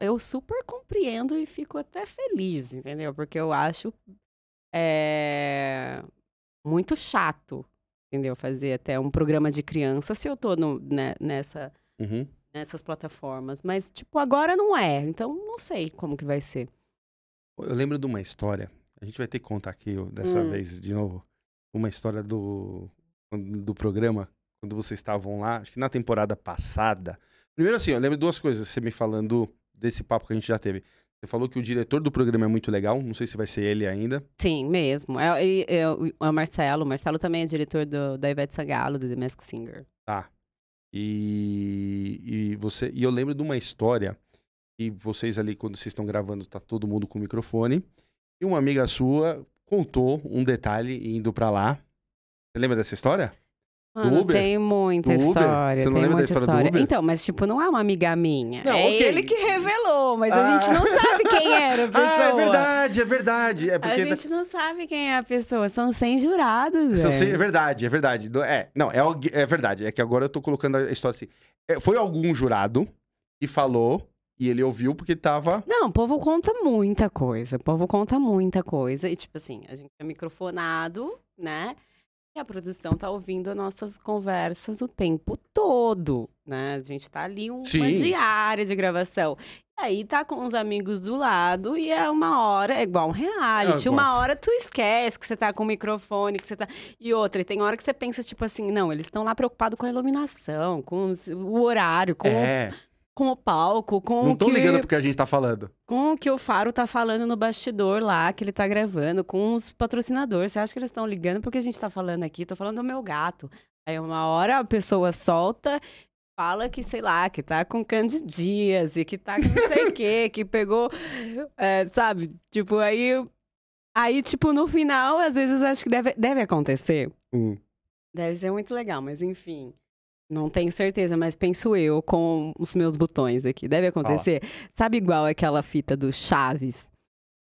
eu super compreendo e fico até feliz, entendeu? Porque eu acho é, muito chato, entendeu? Fazer até um programa de criança se eu tô no- né, nessa, Uhum. nessas plataformas. Mas, tipo, agora não é. Então, não sei como que vai ser. Eu lembro de uma história. A gente vai ter que contar aqui dessa Hum. vez de novo. Uma história do, do programa, quando vocês estavam lá, acho que na temporada passada. Primeiro, assim, eu lembro duas coisas. Você me falando desse papo que a gente já teve. Você falou que o diretor do programa é muito legal. Não sei se vai ser ele ainda. Sim, mesmo. É, é o é o Marcelo. O Marcelo também é diretor do, da Ivete Sangalo, do The Masked Singer. Tá. E, e você e eu lembro de uma história que vocês ali quando vocês estão gravando tá todo mundo com o microfone e uma amiga sua contou um detalhe indo pra lá. Você lembra dessa história? Mano, Uber? tem muita Uber? história. Você não tem muita história Uber? Então, mas tipo, não é uma amiga minha. Não, é ok. ele que revelou, mas a Ah. gente não sabe quem era a pessoa. Ah, é verdade, é verdade. É A porque gente não sabe quem é a pessoa. São 100 jurados, São velho. cem- é verdade, é verdade. É, não, é, é verdade. É que agora eu tô colocando a história assim. É, foi algum jurado que falou e ele ouviu porque tava. Não, o povo conta muita coisa. O povo conta muita coisa. E, tipo assim, a gente é microfonado, né? E a produção tá ouvindo as nossas conversas o tempo todo, né? A gente tá ali uma Sim. diária de gravação. E aí tá com os amigos do lado e é uma hora, é igual um reality. É igual. Uma hora tu esquece que você tá com o microfone, que você tá. E outra, e tem hora que você pensa, tipo assim, não, eles estão lá preocupados com a iluminação, com o horário, com, É, com o palco, com não o tô que ligando porque a gente tá falando. com o que o Faro tá falando no bastidor lá, que ele tá gravando, com os patrocinadores. Você acha que eles estão ligando porque a gente tá falando aqui? Tô falando do meu gato. Aí uma hora a pessoa solta, fala que, sei lá, que tá com candidíase, que tá com não sei o quê, que pegou, é, sabe? Tipo, aí... Aí, tipo, no final, às vezes acho que deve, deve acontecer. Hum. Deve ser muito legal, mas enfim. Não tenho certeza, mas penso eu com os meus botões aqui. Deve acontecer. Sabe igual aquela fita do Chaves?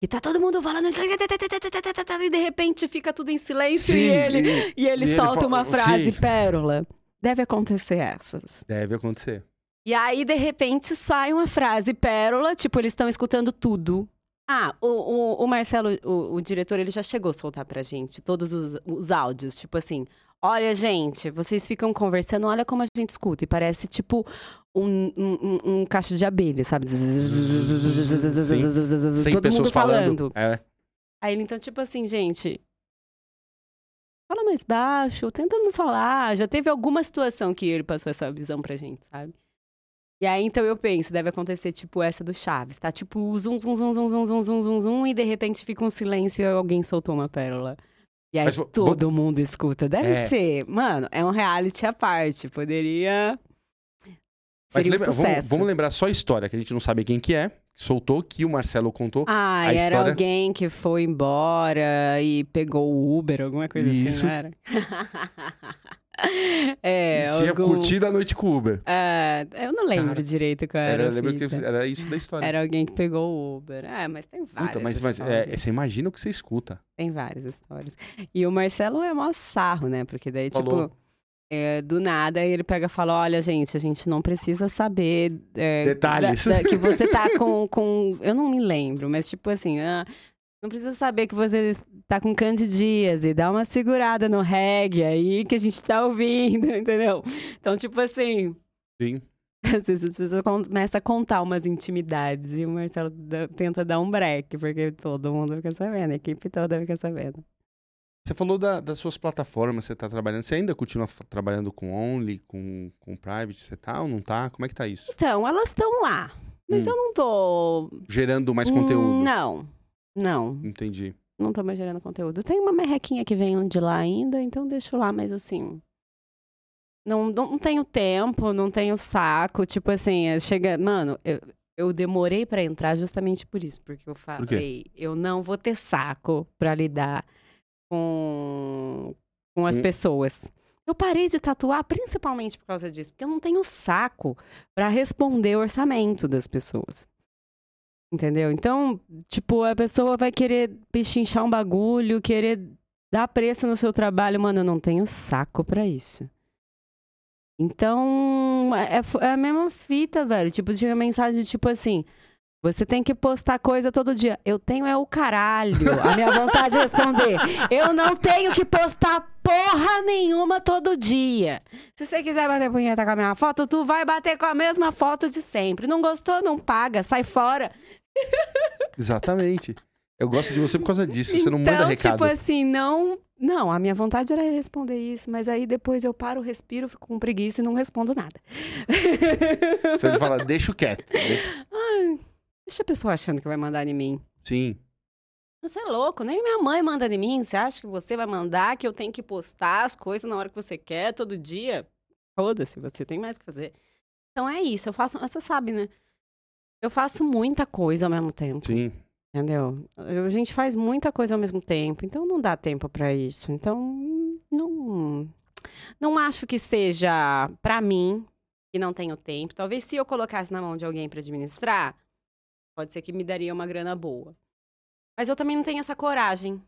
Que tá todo mundo falando e de repente fica tudo em silêncio e ele, e- e ele e ele solta fala- uma frase Sim. pérola. Deve acontecer essas. deve acontecer. E aí, de repente, sai uma frase pérola, tipo, eles estão escutando tudo. Ah, o, o, o Marcelo, o, o diretor, ele já chegou a soltar pra gente todos os, os áudios, tipo assim. Olha, gente, vocês ficam conversando, olha como a gente escuta. E parece tipo um, um, um- caixa de abelha, sabe? Sem Todo pessoas mundo falando. falando. É. Aí ele, então, tipo assim, gente. Fala mais baixo, tenta não falar. Já teve alguma situação que ele passou essa visão pra gente, sabe? E aí, então, eu penso, deve acontecer tipo essa do Chaves, tá? Tipo, zum, zum, zum, zum, zum, zum, zum, zum, zum, e de repente fica um silêncio e alguém soltou uma pérola. E aí Mas todo mundo escuta. Deve É. ser. Mano, é um reality à parte. Poderia. Mas Seria um lembra- vamos, sucesso. vamos lembrar só a história, que a gente não sabe quem que é. Soltou, que o Marcelo contou. Ah, A era história- alguém que foi embora e pegou o Uber, alguma coisa Isso. assim, não era? é, Tinha algum... curtido a noite com o Uber. É, eu não lembro Cara, direito qual era, Era, lembro que era isso da história. Era alguém que pegou o Uber. É, mas tem várias Puta, mas, mas é, você imagina o que você escuta. Tem várias histórias. E o Marcelo é mó sarro, né? Porque daí, Falou. tipo, é, do nada ele pega e fala: Olha, gente, a gente não precisa saber. é, Detalhes. da- da- que você tá com, com. Eu não me lembro, mas tipo assim. ah, não precisa saber que você tá com candidíase, dá uma segurada no reggae aí que a gente tá ouvindo, entendeu? Então, tipo assim, Sim. às vezes as pessoas começam a contar umas intimidades e o Marcelo dá- tenta dar um break, porque todo mundo fica sabendo, a equipe toda fica sabendo. Você falou da- das suas plataformas, você tá trabalhando. Você ainda continua trabalhando com Only, com, com Private? Você tá ou não tá? Como é que tá isso? Então, elas estão lá, mas Hum. eu não tô. Gerando mais conteúdo. Não, não, Entendi. não tô mais gerando conteúdo. Tem uma merrequinha que vem de lá ainda, então deixo lá, mas assim. Não, não tenho tempo, não tenho saco. Tipo assim, é, chega. Mano, eu, eu demorei pra entrar justamente por isso, porque eu falei, eu não vou ter saco pra lidar com, com as Hum. pessoas. Eu parei de tatuar principalmente por causa disso, porque eu não tenho saco pra responder o orçamento das pessoas. Entendeu? Então, tipo, a pessoa vai querer pechinchar um bagulho, querer dar preço no seu trabalho. Mano, eu não tenho saco pra isso. Então, é, é é a mesma fita, velho. Tipo, tinha mensagem tipo assim: você tem que postar coisa todo dia. Eu tenho é o caralho. A minha vontade de responder. Eu não tenho que postar porra nenhuma todo dia. Se você quiser bater punheta com a minha foto, tu vai bater com a mesma foto de sempre. Não gostou, não paga, sai fora. Exatamente. Eu gosto de você por causa disso. Você não manda então, recado. tipo assim, não. Não, a minha vontade era responder isso, mas aí depois eu paro, respiro, fico com preguiça e não respondo nada. Você fala, deixa quieto. Deixa... Ai, deixa a pessoa achando que vai mandar em mim. Sim. Você é louco, nem minha mãe manda em mim. Você acha que você vai mandar, que eu tenho que postar as coisas na hora que você quer, todo dia? Foda-se, você tem mais o que fazer. Então é isso, eu faço. Você sabe, né? Eu faço muita coisa ao mesmo tempo. Sim. Entendeu? Eu- A gente faz muita coisa ao mesmo tempo, então não dá tempo pra isso. Então, não. Não acho que seja pra mim, que não tenho tempo. Talvez se eu colocasse na mão de alguém pra administrar, pode ser que me daria uma grana boa. Mas eu também não tenho essa coragem.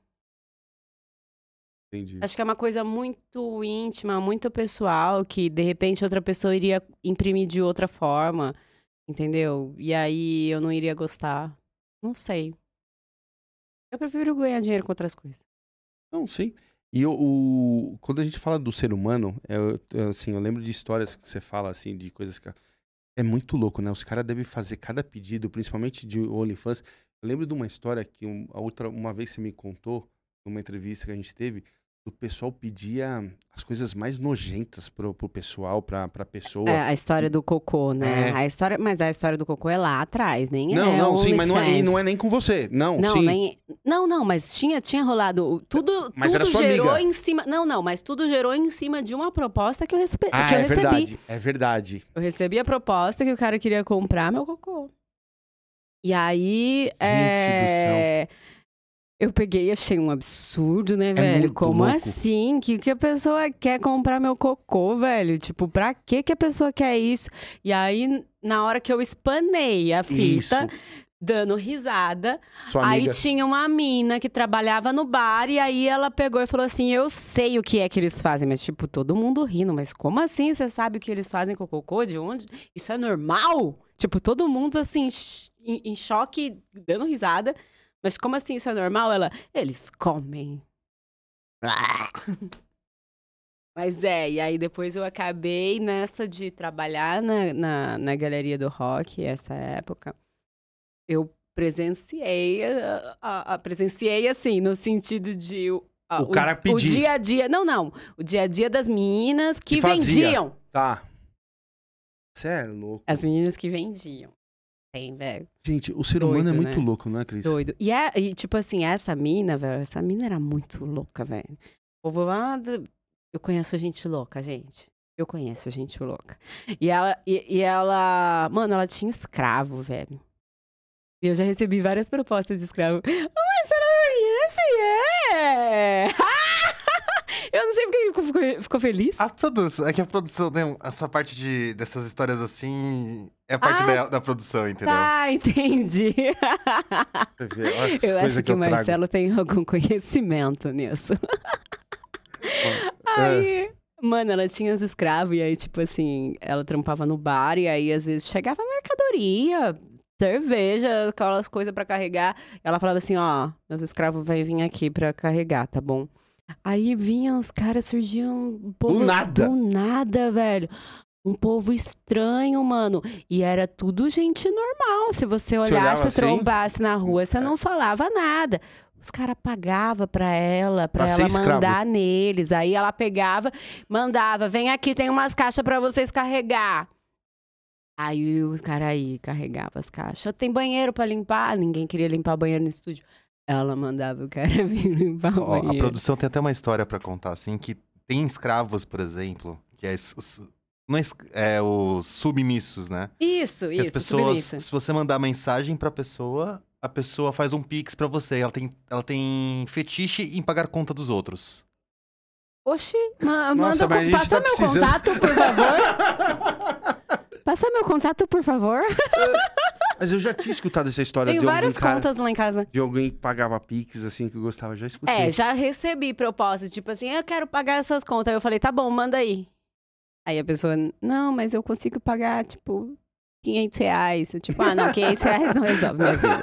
Entendi. Acho que é uma coisa muito íntima, muito pessoal, que de repente outra pessoa iria imprimir de outra forma, entendeu? E aí eu não iria gostar. Não sei. Eu prefiro ganhar dinheiro com outras coisas. Não, sim. E o, o- quando a gente fala do ser humano, eu, eu, assim, eu lembro de histórias que você fala, assim, de coisas que... É muito louco, né? Os caras devem fazer cada pedido, principalmente de OnlyFans. Eu lembro de uma história que um- a outra, uma vez você me contou, numa entrevista que a gente teve, o pessoal pedia as coisas mais nojentas pro, pro pessoal, pra, pra pessoa. É, a história do cocô, né? É. A história, mas a história do cocô é lá atrás, nem não, é não, sim, mas não é, não é nem com você. Não, Não, sim. nem- não, não, mas tinha, tinha rolado. Tudo, Mas tudo gerou amiga. em cima. Não, não, mas tudo gerou em cima de uma proposta que eu, respe... Ah, que eu é recebi. verdade. É verdade. Eu recebi a proposta que o cara queria comprar meu cocô. E aí. é, Eu peguei e achei um absurdo, né, velho? É muito Como louco. assim? Que, que a pessoa quer comprar meu cocô, velho? Tipo, pra que, que a pessoa quer isso? E aí, na hora que eu espanei a fita, Isso. dando risada, Aí tinha uma mina que trabalhava no bar e aí ela pegou e falou assim: Eu sei o que é que eles fazem, mas tipo, todo mundo rindo, mas como assim você sabe o que eles fazem com o cocô? De onde? Isso é normal? Tipo, todo mundo assim, em, em choque, dando risada. Mas como assim isso é normal? Ela, eles comem. Ah! Mas é, e aí depois eu acabei nessa de trabalhar na, na, na galeria do rock, essa época. Eu presenciei, a, a- a- presenciei assim, no sentido de... o- a- O cara pedir. O dia a dia, não, não. O dia a dia das meninas que, Que vendiam. Tá. Você é louco. As meninas que vendiam. Tem, velho. Gente, o ser Doido, humano é muito né? louco, não é, Cris? Doido. E, é, e, tipo assim, essa mina, velho, essa mina era muito louca, velho. Do- Eu conheço gente louca, gente. Eu conheço gente louca. E ela, e, e ela. Mano, ela tinha escravo, velho. E eu já recebi várias propostas de escravo. Ah, você não conhece? É! eu não sei porque ele ficou, ficou feliz. A produção, é que a produção tem um- essa parte de, dessas histórias assim, é parte Ah. da, da produção, entendeu? Tá, entendi. Eu acho que, eu o trago. Marcelo tem algum conhecimento nisso. É. Aí, mano, ela tinha os escravos e aí, tipo assim, ela trampava no bar e aí às vezes chegava mercadoria, cerveja, aquelas coisas pra carregar. Ela falava assim: ó, meus escravos vão vir aqui pra carregar, tá bom? Aí vinham os caras, surgiam um povo. nada. Do nada, velho. Um povo estranho, mano. E era tudo gente normal. Se você olhasse, assim? trombasse na rua, você não falava nada. Os caras pagavam pra ela, pra, Pra ela escravo. mandar neles. Aí ela pegava, mandava, vem aqui, tem umas caixas pra vocês carregar. Aí os caras aí carregavam as caixas. Tem banheiro pra limpar? Ninguém queria limpar o banheiro no estúdio. Ela mandava o cara vir limpar o a produção tem até uma história pra contar, assim, que tem escravos, por exemplo, que é Não é, é os submissos, né? Isso, Que isso. as pessoas, submissa. se você mandar mensagem pra pessoa, a pessoa faz um pix pra você. Ela tem, ela tem fetiche em pagar conta dos outros. Oxi, ma- Nossa, manda passa tá meu precisando- contato, por favor. Passa meu contato, por favor. Mas eu já tinha escutado essa história Tenho de alguém, várias cara, contas lá em casa. de alguém que pagava Pix, assim, que eu gostava. Já escutei. É, já recebi proposta, tipo assim, eu quero pagar as suas contas. Aí eu falei, tá bom, manda aí. Aí a pessoa, não, mas eu consigo pagar, tipo, 500 reais. Eu, tipo, ah, não, 500 reais não resolve minha vida.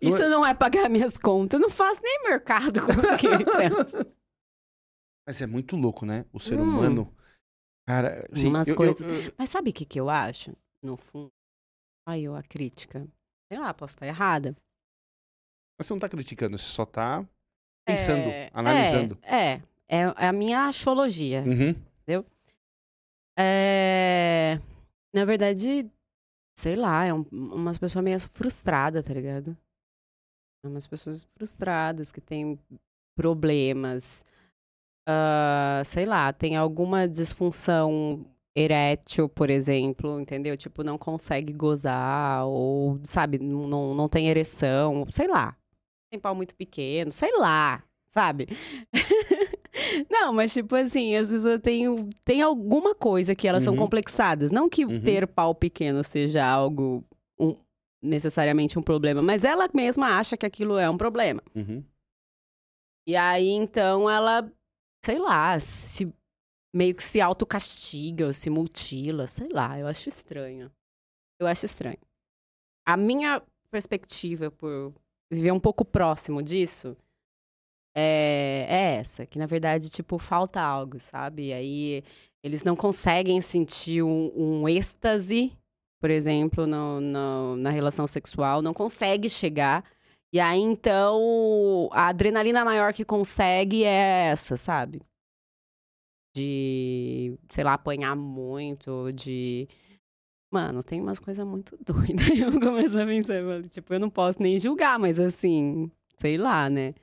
Isso não é pagar minhas contas. Eu não faço nem mercado com 500 reais. Mas é muito louco, né? O ser Hum. humano. Cara, assim, Umas eu- eu- coisas- eu- Mas sabe o que, que eu acho? No fundo. Aí, eu, a crítica. Sei lá, posso estar errada. Mas você não tá criticando, você só tá pensando, É, analisando. É, é, é a minha achologia. Uhum. É... Na verdade, sei lá, é um- umas pessoas meio frustradas, tá ligado? É umas pessoas frustradas que têm problemas. Ah, sei lá, tem alguma disfunção erétil, por exemplo, entendeu? Tipo, não consegue gozar, ou, sabe, não, não, tem ereção, sei lá. Tem pau muito pequeno, sei lá, sabe? Não, mas tipo assim, as pessoas têm, têm alguma coisa que elas são Uhum. complexadas. Não que Uhum. ter pau pequeno seja algo um- necessariamente um problema, mas ela mesma acha que aquilo é um problema. Uhum. E aí, então, ela, sei lá, se meio que se autocastiga ou se mutila, sei lá, eu acho estranho. Eu acho estranho. A minha perspectiva por viver um pouco próximo disso é, é essa, que na verdade, tipo, falta algo, sabe? Aí eles não conseguem sentir um, um êxtase, por exemplo, no, no- na relação sexual, não consegue chegar. E aí, então, a adrenalina maior que consegue é essa, sabe? De, sei lá, apanhar muito, de. Mano, tem umas coisas muito doidas. Eu começo a pensar, tipo, eu não posso nem julgar, mas assim, sei lá, né?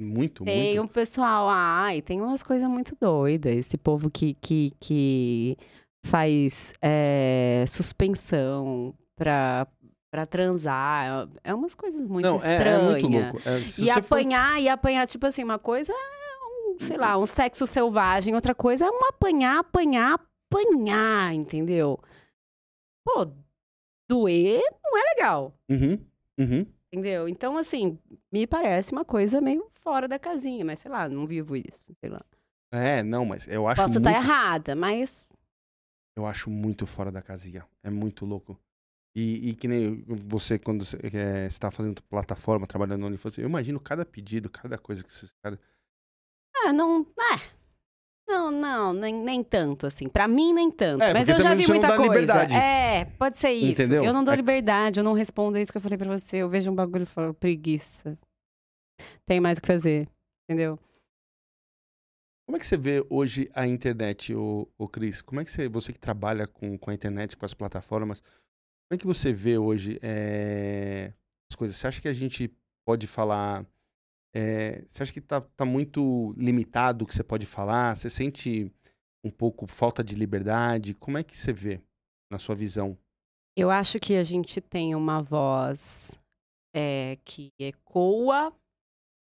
Muito, Tem muito. um pessoal, ai, tem umas coisas muito doidas. Esse povo que, que, que faz é, suspensão pra, pra transar. É umas coisas muito Não, é, estranhas. é muito louco. É, E você for- apanhar, e apanhar, tipo assim, uma coisa é um, sei lá, um sexo selvagem, outra coisa é um apanhar, apanhar, apanhar, entendeu? Pô, doer não é legal, Uhum, uhum. entendeu? Então, assim, me parece uma coisa meio fora da casinha, mas sei lá, não vivo isso, sei lá. É, não, mas eu acho Posso muito, estar errada, mas eu acho muito fora da casinha. É muito louco. E, e que nem você, quando você é, está fazendo plataforma, trabalhando no OnlyFans, eu imagino cada pedido, cada coisa que esses caras... ah, não, é. Não, não, nem, nem tanto, assim. Pra mim, nem tanto. É, Mas eu já vi muita coisa. liberdade. É, pode ser isso. Entendeu? Eu não dou É- liberdade, eu não respondo isso que eu falei pra você. Eu vejo um bagulho e falo, preguiça. Tem mais o que fazer, entendeu? Como é que você vê hoje a internet, o, o Cris? Como é que você, você que trabalha com, com a internet, com as plataformas, como é que você vê hoje é, as coisas? Você acha que a gente pode falar... é, você acha que tá, tá muito limitado o que você pode falar? Você sente um pouco falta de liberdade? Como é que você vê, na sua visão? Eu acho que a gente tem uma voz é, que ecoa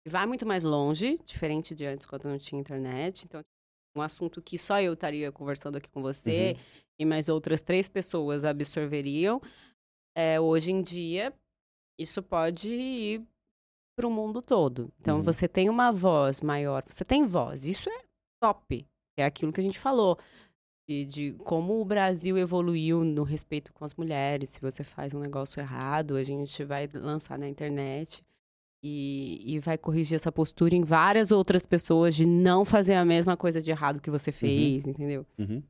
e vai muito mais longe, diferente de antes, quando não tinha internet. Então, um assunto que só eu estaria conversando aqui com você Uhum. e mais outras três pessoas absorveriam. É, hoje em dia, isso pode ir para o mundo todo. Então, Uhum. você tem uma voz maior, você tem voz. Isso é top. É aquilo que a gente falou. De, de como o Brasil evoluiu no respeito com as mulheres. Se você faz um negócio errado, a gente vai lançar na internet e, e vai corrigir essa postura em várias outras pessoas de não fazer a mesma coisa de errado que você fez, entendeu? Uhum.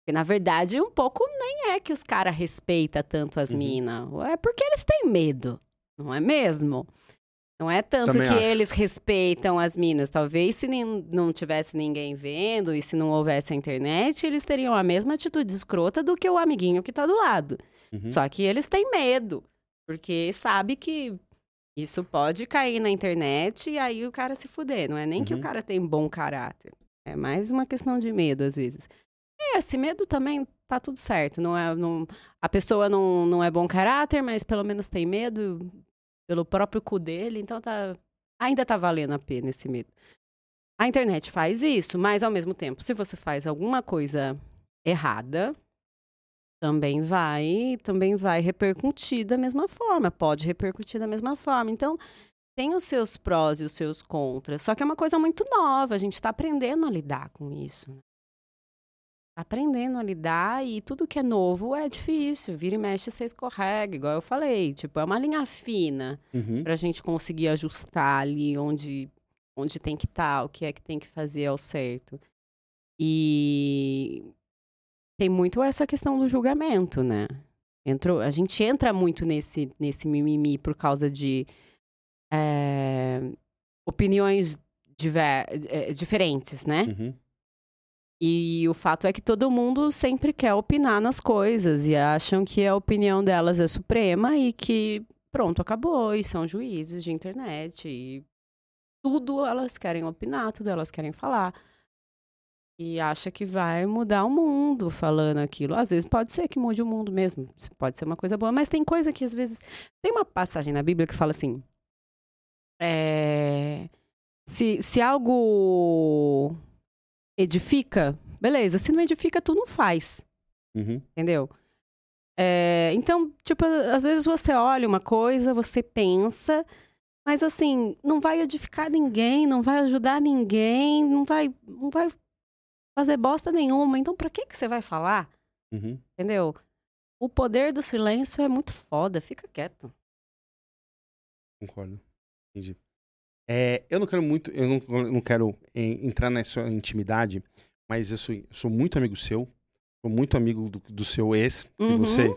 Porque, na verdade, um pouco nem é que os caras respeitam tanto as Uhum. minas. É porque eles têm medo, não é mesmo? Não é tanto Também que acho. eles respeitam as minas. Talvez se não tivesse ninguém vendo e se não houvesse a internet, eles teriam a mesma atitude escrota do que o amiguinho que tá do lado. Uhum. Só que eles têm medo, porque sabe que isso pode cair na internet e aí o cara se fuder. Não é nem que Uhum. o cara tem bom caráter. É mais uma questão de medo, às vezes. É, esse medo também tá tudo certo. Não é, não, a pessoa não, não é bom caráter, mas pelo menos tem medo pelo próprio cu dele, então tá, ainda tá valendo a pena esse medo. A internet faz isso, mas ao mesmo tempo, se você faz alguma coisa errada, também vai, também vai repercutir da mesma forma, pode repercutir da mesma forma. Então, tem os seus prós e os seus contras, só que é uma coisa muito nova, a gente está aprendendo a lidar com isso. Né? Tá aprendendo a lidar e tudo que é novo é difícil, vira e mexe você escorrega, igual eu falei, tipo, é uma linha fina Uhum. para a gente conseguir ajustar ali onde, onde tem que estar, o que é que tem que fazer ao certo. E tem muito essa questão do julgamento, né? Entrou, a gente entra muito nesse, nesse mimimi por causa de é, opiniões diver, é, diferentes, né? Uhum. E o fato é que todo mundo sempre quer opinar nas coisas e acham que a opinião delas é suprema e que pronto, acabou, e são juízes de internet e tudo elas querem opinar, tudo elas querem falar. E acha que vai mudar o mundo falando aquilo. Às vezes pode ser que mude o mundo mesmo, pode ser uma coisa boa, mas tem coisa que às vezes. Tem uma passagem na Bíblia que fala assim: é, se, se algo edifica, beleza. Se não edifica, tu não faz. Uhum. Entendeu? É, então, tipo, às vezes você olha uma coisa, você pensa, mas assim, não vai edificar ninguém, não vai ajudar ninguém, não vai, não vai fazer bosta nenhuma. Então, pra que que você vai falar? Uhum. Entendeu? O poder do silêncio é muito foda, fica quieto. Concordo. Entendi. É, eu não quero muito, eu não, eu não quero eh, entrar nessa intimidade, mas eu sou, eu sou muito amigo seu, sou muito amigo do, do seu ex, de Uhum. você,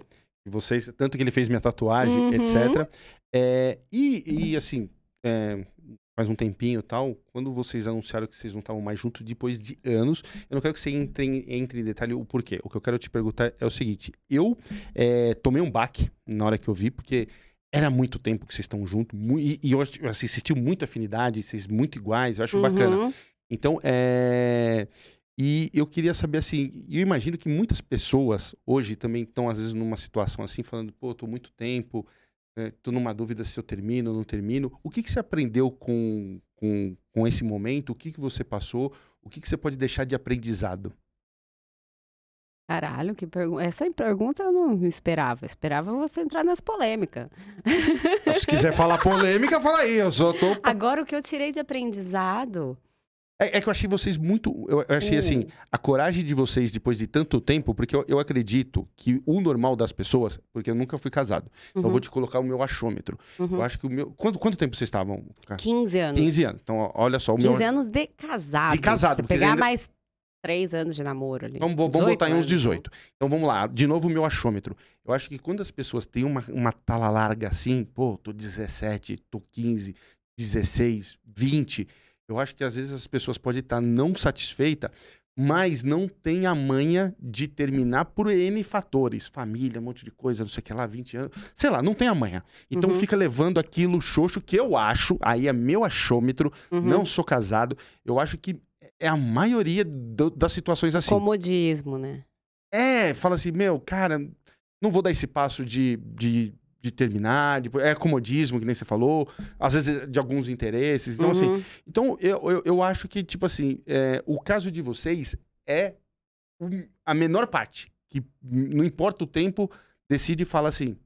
de vocês, tanto que ele fez minha tatuagem, Uhum. etc. É, e, e, assim, é, faz um tempinho e tal, quando vocês anunciaram que vocês não estavam mais juntos depois de anos, eu não quero que você entre, em- entre em detalhe o porquê. O que eu quero te perguntar é o seguinte: eu é, tomei um baque na hora que eu vi, porque era muito tempo que vocês estão juntos, e, e eu assim, assisti muita afinidade, vocês muito iguais, eu acho bacana. Uhum. Então, é. E eu queria saber assim, eu imagino que muitas pessoas hoje também estão, às vezes, numa situação assim, falando, pô, tô muito tempo, é, tô numa dúvida se eu termino ou não termino. O que, que você aprendeu com, com, com esse momento? O que, que você passou? O que, que você pode deixar de aprendizado? Caralho, que pergunta. Essa pergunta eu não esperava. Eu esperava você entrar nas polêmicas. Se quiser falar polêmica, fala aí, eu só tô. Agora, o que eu tirei de aprendizado. É, é que eu achei vocês muito. Eu, achei assim, Hum. a coragem de vocês depois de tanto tempo, porque eu, eu acredito que o normal das pessoas, porque eu nunca fui casado, então eu vou te colocar o meu achômetro. Uhum. Eu acho que o meu. Quanto, quanto tempo vocês estavam? cara? 15 anos. 15 anos. Então, olha só, o meu. 15 anos de casado. De casado, Se pegar ainda- mais 3 anos de namoro ali. Vamos, vamos 18 botar em uns anos, 18. Então vamos lá, de novo o meu achômetro. Eu acho que quando as pessoas têm uma, uma tala larga assim, pô, tô 17, tô 15, 16, 20, eu acho que às vezes as pessoas podem estar não satisfeitas, mas não tem a manha de terminar por N fatores. Família, um monte de coisa, não sei o que lá, 20 anos. Sei lá, não tem a manha. Então Uhum. fica levando aquilo xoxo que eu acho, aí é meu achômetro, Uhum. não sou casado, eu acho que é a maioria do- das situações assim. Comodismo, né? É, fala assim, meu, cara, não vou dar esse passo de, de, de terminar, de- é comodismo, que nem você falou, às vezes é de alguns interesses. Então, assim, Uhum. então eu, eu, eu acho que, tipo assim, é, o caso de vocês é a menor parte, que não importa o tempo, decide e fala assim,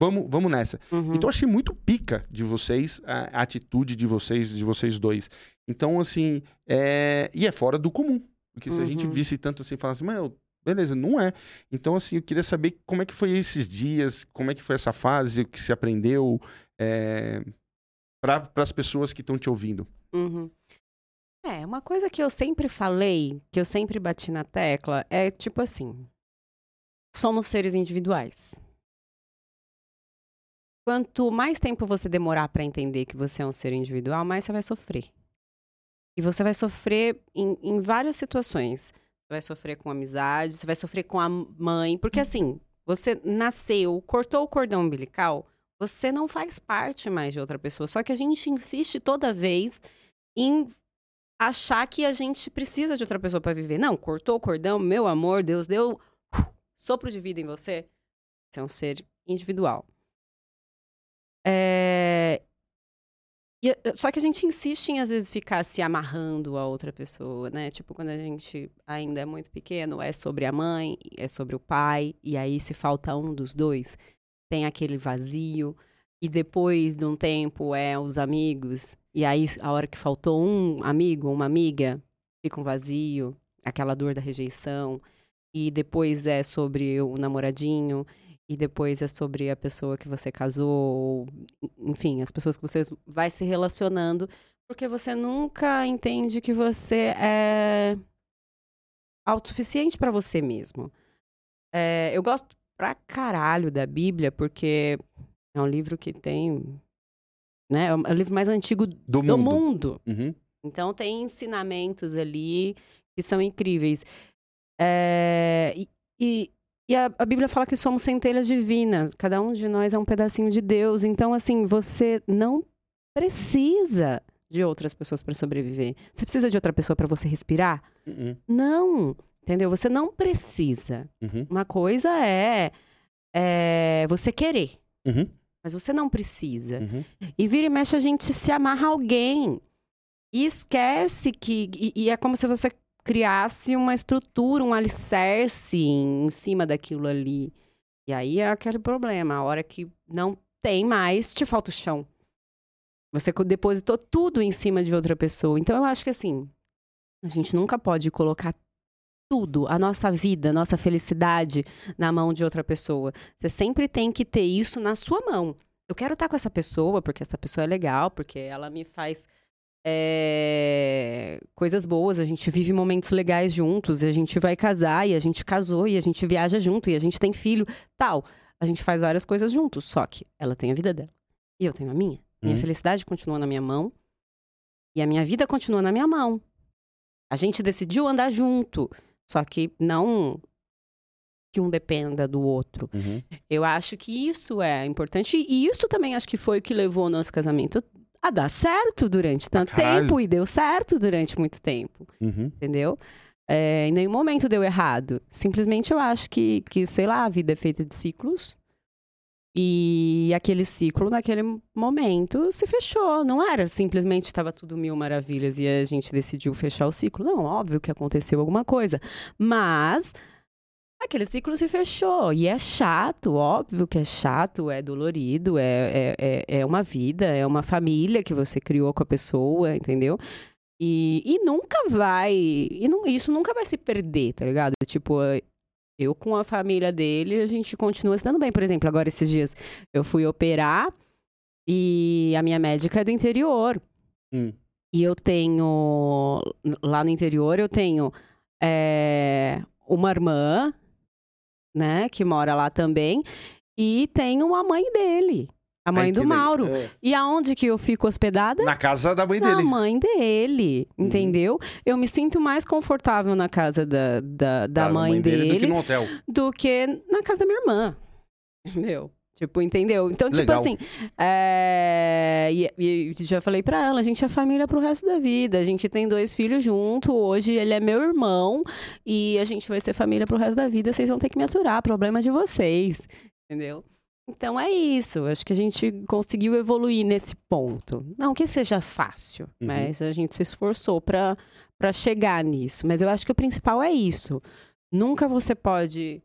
vamos, vamos nessa. Uhum. Então eu achei muito pica de vocês, a, a atitude de vocês, de vocês dois. Então, assim, é... e é fora do comum. Porque se a gente Uhum. visse tanto assim, falasse, meu, beleza, não é. Então, assim, eu queria saber como é que foi esses dias, como é que foi essa fase, o que se aprendeu, é... para as pessoas que estão te ouvindo. Uhum. É, uma coisa que eu sempre falei, que eu sempre bati na tecla, é tipo assim: somos seres individuais. Quanto mais tempo você demorar pra entender que você é um ser individual, mais você vai sofrer. E você vai sofrer em, em várias situações. Você vai sofrer com amizade, você vai sofrer com a mãe, porque assim, você nasceu, cortou o cordão umbilical, você não faz parte mais de outra pessoa. Só que a gente insiste toda vez em achar que a gente precisa de outra pessoa para viver. Não, cortou o cordão, meu amor, Deus deu uh, sopro de vida em você. Você é um ser individual. É... E, só que a gente insiste em, às vezes, ficar se amarrando a outra pessoa, né? Tipo, quando a gente ainda é muito pequeno, é sobre a mãe, é sobre o pai, e aí se falta um dos dois, tem aquele vazio. E depois de um tempo é os amigos, e aí a hora que faltou um amigo, uma amiga, fica um vazio, aquela dor da rejeição. E depois é sobre o namoradinho, e depois é sobre a pessoa que você casou, enfim, as pessoas que você vai se relacionando, porque você nunca entende que você é autossuficiente para você mesmo. É, eu gosto pra caralho da Bíblia, porque é um livro que tem. Né, é o é livro mais antigo do, do mundo. mundo. Uhum. Então tem ensinamentos ali que são incríveis. É, e, e e a, a, Bíblia fala que somos centelhas divinas, cada um de nós é um pedacinho de Deus. Então, assim, você não precisa de outras pessoas para sobreviver. Você precisa de outra pessoa para você respirar? Uhum. Não, entendeu? Você não precisa. Uhum. Uma coisa é, é você querer, uhum. mas você não precisa. Uhum. E vira e mexe a gente se amarra a alguém. E esquece que. E, e é como se você criasse uma estrutura, um alicerce em cima daquilo ali. E aí é aquele problema, a hora que não tem mais, te falta o chão. Você depositou tudo em cima de outra pessoa. Então eu acho que assim, a gente nunca pode colocar tudo, a nossa vida, a nossa felicidade na mão de outra pessoa. Você sempre tem que ter isso na sua mão. Eu quero estar com essa pessoa porque essa pessoa é legal, porque ela me faz é, coisas boas, a gente vive momentos legais juntos, a gente vai casar e a gente casou e a gente viaja junto e a gente tem filho, tal. A gente faz várias coisas juntos, só que ela tem a vida dela e eu tenho a minha. Minha hum. felicidade continua na minha mão e a minha vida continua na minha mão. A gente decidiu andar junto, só que não que um dependa do outro. Uhum. Eu acho que isso é importante e isso também acho que foi o que levou o nosso casamento a dar certo durante tanto tempo e deu certo durante muito tempo. Uhum. Entendeu? É, em nenhum momento deu errado. Simplesmente eu acho que, que, sei lá, a vida é feita de ciclos. E aquele ciclo, naquele momento, se fechou. Não era simplesmente estava tudo mil maravilhas e a gente decidiu fechar o ciclo. Não, óbvio que aconteceu alguma coisa. Mas aquele ciclo se fechou. E é chato, óbvio que é chato, é dolorido, é, é, é, é uma vida, é uma família que você criou com a pessoa, entendeu? E, e nunca vai. E não, isso nunca vai se perder, tá ligado? Tipo, eu com a família dele, a gente continua se dando bem. Por exemplo, agora esses dias eu fui operar e a minha médica é do interior. Hum. E eu tenho. Lá no interior, eu tenho é, uma irmã né, que mora lá também, e tem uma mãe dele. A mãe do Mauro. É. E aonde que eu fico hospedada? Na casa da mãe dele. Na mãe dele, uhum. entendeu? Eu me sinto mais confortável na casa da, da, da, da mãe, mãe, dele, dele do que no hotel. Do que na casa da minha irmã. Meu. Tipo, entendeu? Então, tipo Legal. assim, é... e, e, já falei pra ela, a gente é família pro resto da vida. A gente tem dois filhos junto. Hoje ele é meu irmão e a gente vai ser família pro resto da vida. Vocês vão ter que me aturar, problema de vocês. Entendeu? Então é isso. Acho que a gente conseguiu evoluir nesse ponto. Não que seja fácil, uhum. mas a gente se esforçou para chegar nisso. Mas eu acho que o principal é isso. Nunca você pode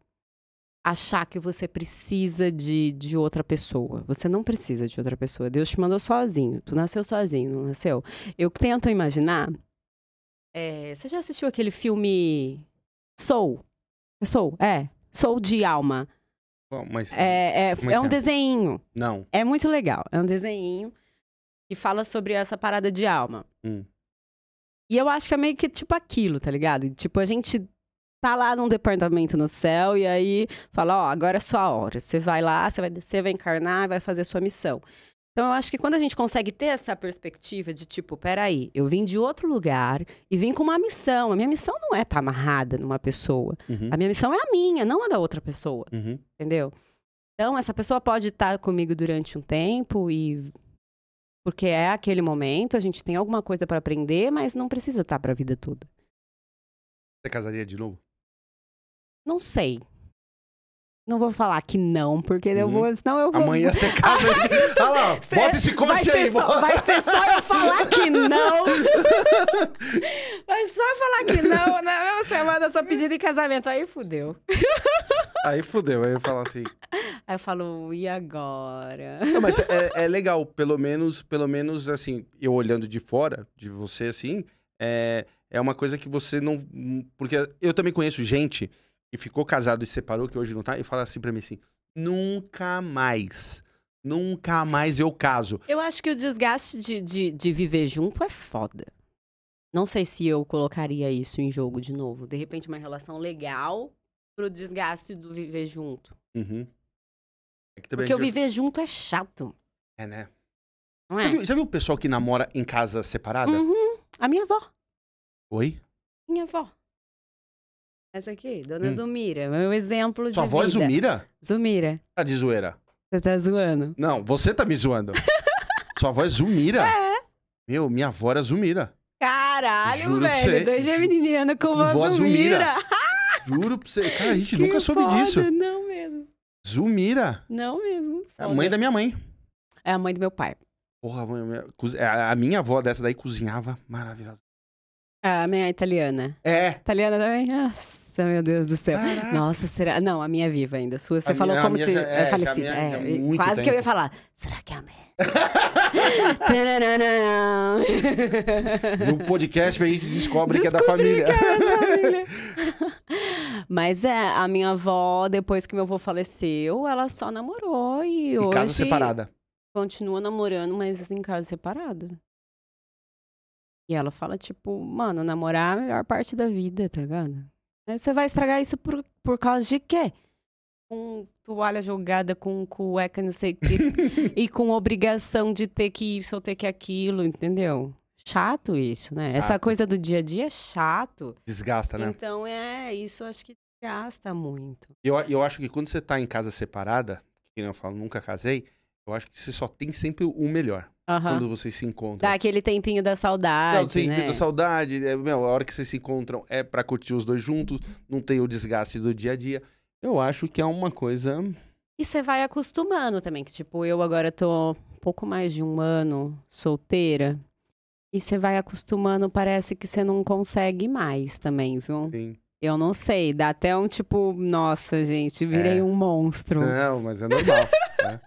achar que você precisa de, de outra pessoa. Você não precisa de outra pessoa. Deus te mandou sozinho. Tu nasceu sozinho, não nasceu? Eu tento imaginar. É, você já assistiu aquele filme Soul? Soul, é. Soul de alma. Bom, mas, é, é, é, é um é? desenho. Não. É muito legal. É um desenho que fala sobre essa parada de alma. Hum. E eu acho que é meio que tipo aquilo, tá ligado? Tipo, a gente tá lá num departamento no céu e aí fala, ó, agora é sua hora. Você vai lá, você vai descer, vai encarnar, vai fazer sua missão. Então, eu acho que quando a gente consegue ter essa perspectiva de tipo, peraí, eu vim de outro lugar e vim com uma missão. A minha missão não é estar tá amarrada numa pessoa. Uhum. A minha missão é a minha, não a da outra pessoa. Uhum. Entendeu? Então, essa pessoa pode estar tá comigo durante um tempo e Porque é aquele momento, a gente tem alguma coisa pra aprender, mas não precisa estar pra vida toda. Você casaria de novo? Não sei. Não vou falar que não, porque eu Uhum. vou, senão eu vou. Amanhã você casa. Olha lá, bota esse corte aí. só, bota. vai ser só eu falar que não. Vai só eu falar que não. Na mesma semana eu sou pedida em casamento. Aí fudeu. Aí fudeu, aí eu falo assim. Aí eu falo, e agora? Não, mas é, é legal, pelo menos, pelo menos assim, eu olhando de fora, de você assim, é, é uma coisa que você não. Porque eu também conheço gente que ficou casado e separou, que hoje não tá, e fala assim pra mim assim: nunca mais. Nunca mais eu caso. Eu acho que o desgaste de, de, de viver junto é foda. Não sei se eu colocaria isso em jogo de novo. De repente, uma relação legal pro desgaste do viver junto. Uhum. É que Porque o viver junto é chato, É, né? não Já é? viu, já viu o pessoal que namora em casa separada? Uhum. A minha avó. Oi? Minha avó. Essa aqui, Dona Hum. Zumira. Meu exemplo Sua de avó é vida. Zumira? Zumira. Tá de zoeira. Você tá zoando? Não, você tá me zoando. Sua avó é Zumira? É. Meu, minha avó era Zumira. Caralho, Juro velho. Dois geminianos com Com voz voz Zumira. Juro pra você. Cara, a gente Que nunca soube foda. disso. Não mesmo. Zumira. Não mesmo. É a mãe da minha mãe. É a mãe do meu pai. Porra, a a minha avó dessa daí cozinhava maravilhosa. A minha é italiana. É. Italiana também? Nossa, meu Deus do céu. Caraca. Nossa, será? Não, a minha é viva ainda. A sua, você A falou minha- como se já- é, é, falecida. É, muito quase que eu tempo. ia falar. Será que é a mesma? No podcast a gente descobre que é da família. que é essa família. Mas é, a minha avó, depois que meu avô faleceu, ela só namorou e, E hoje casa separada. continua namorando, mas em casa separado. E ela fala, tipo, mano, namorar é a melhor parte da vida, tá ligado? Aí você vai estragar isso por, por causa de quê? Com toalha jogada, com cueca, não sei o quê. e com obrigação de ter que isso ou ter que aquilo, entendeu? Chato isso, né? Essa Chato. coisa do dia a dia é chato. Desgasta, né? Então, é, isso acho que gasta muito. Eu, eu acho que quando você tá em casa separada, que eu falo, nunca casei, eu acho que você só tem sempre o melhor. Aham. Quando vocês se encontram. Dá aquele tempinho da saudade, Não, tem né? da saudade, é, meu, a hora que vocês se encontram é pra curtir os dois juntos, não tem o desgaste do dia a dia. Eu acho que é uma coisa. E você vai acostumando também, que tipo, eu agora tô um pouco mais de um ano solteira. E você vai acostumando, parece que você não consegue mais também, viu? Assim, Eu não sei, dá até um tipo, nossa, gente, virei É. um monstro. Não, mas é normal. né?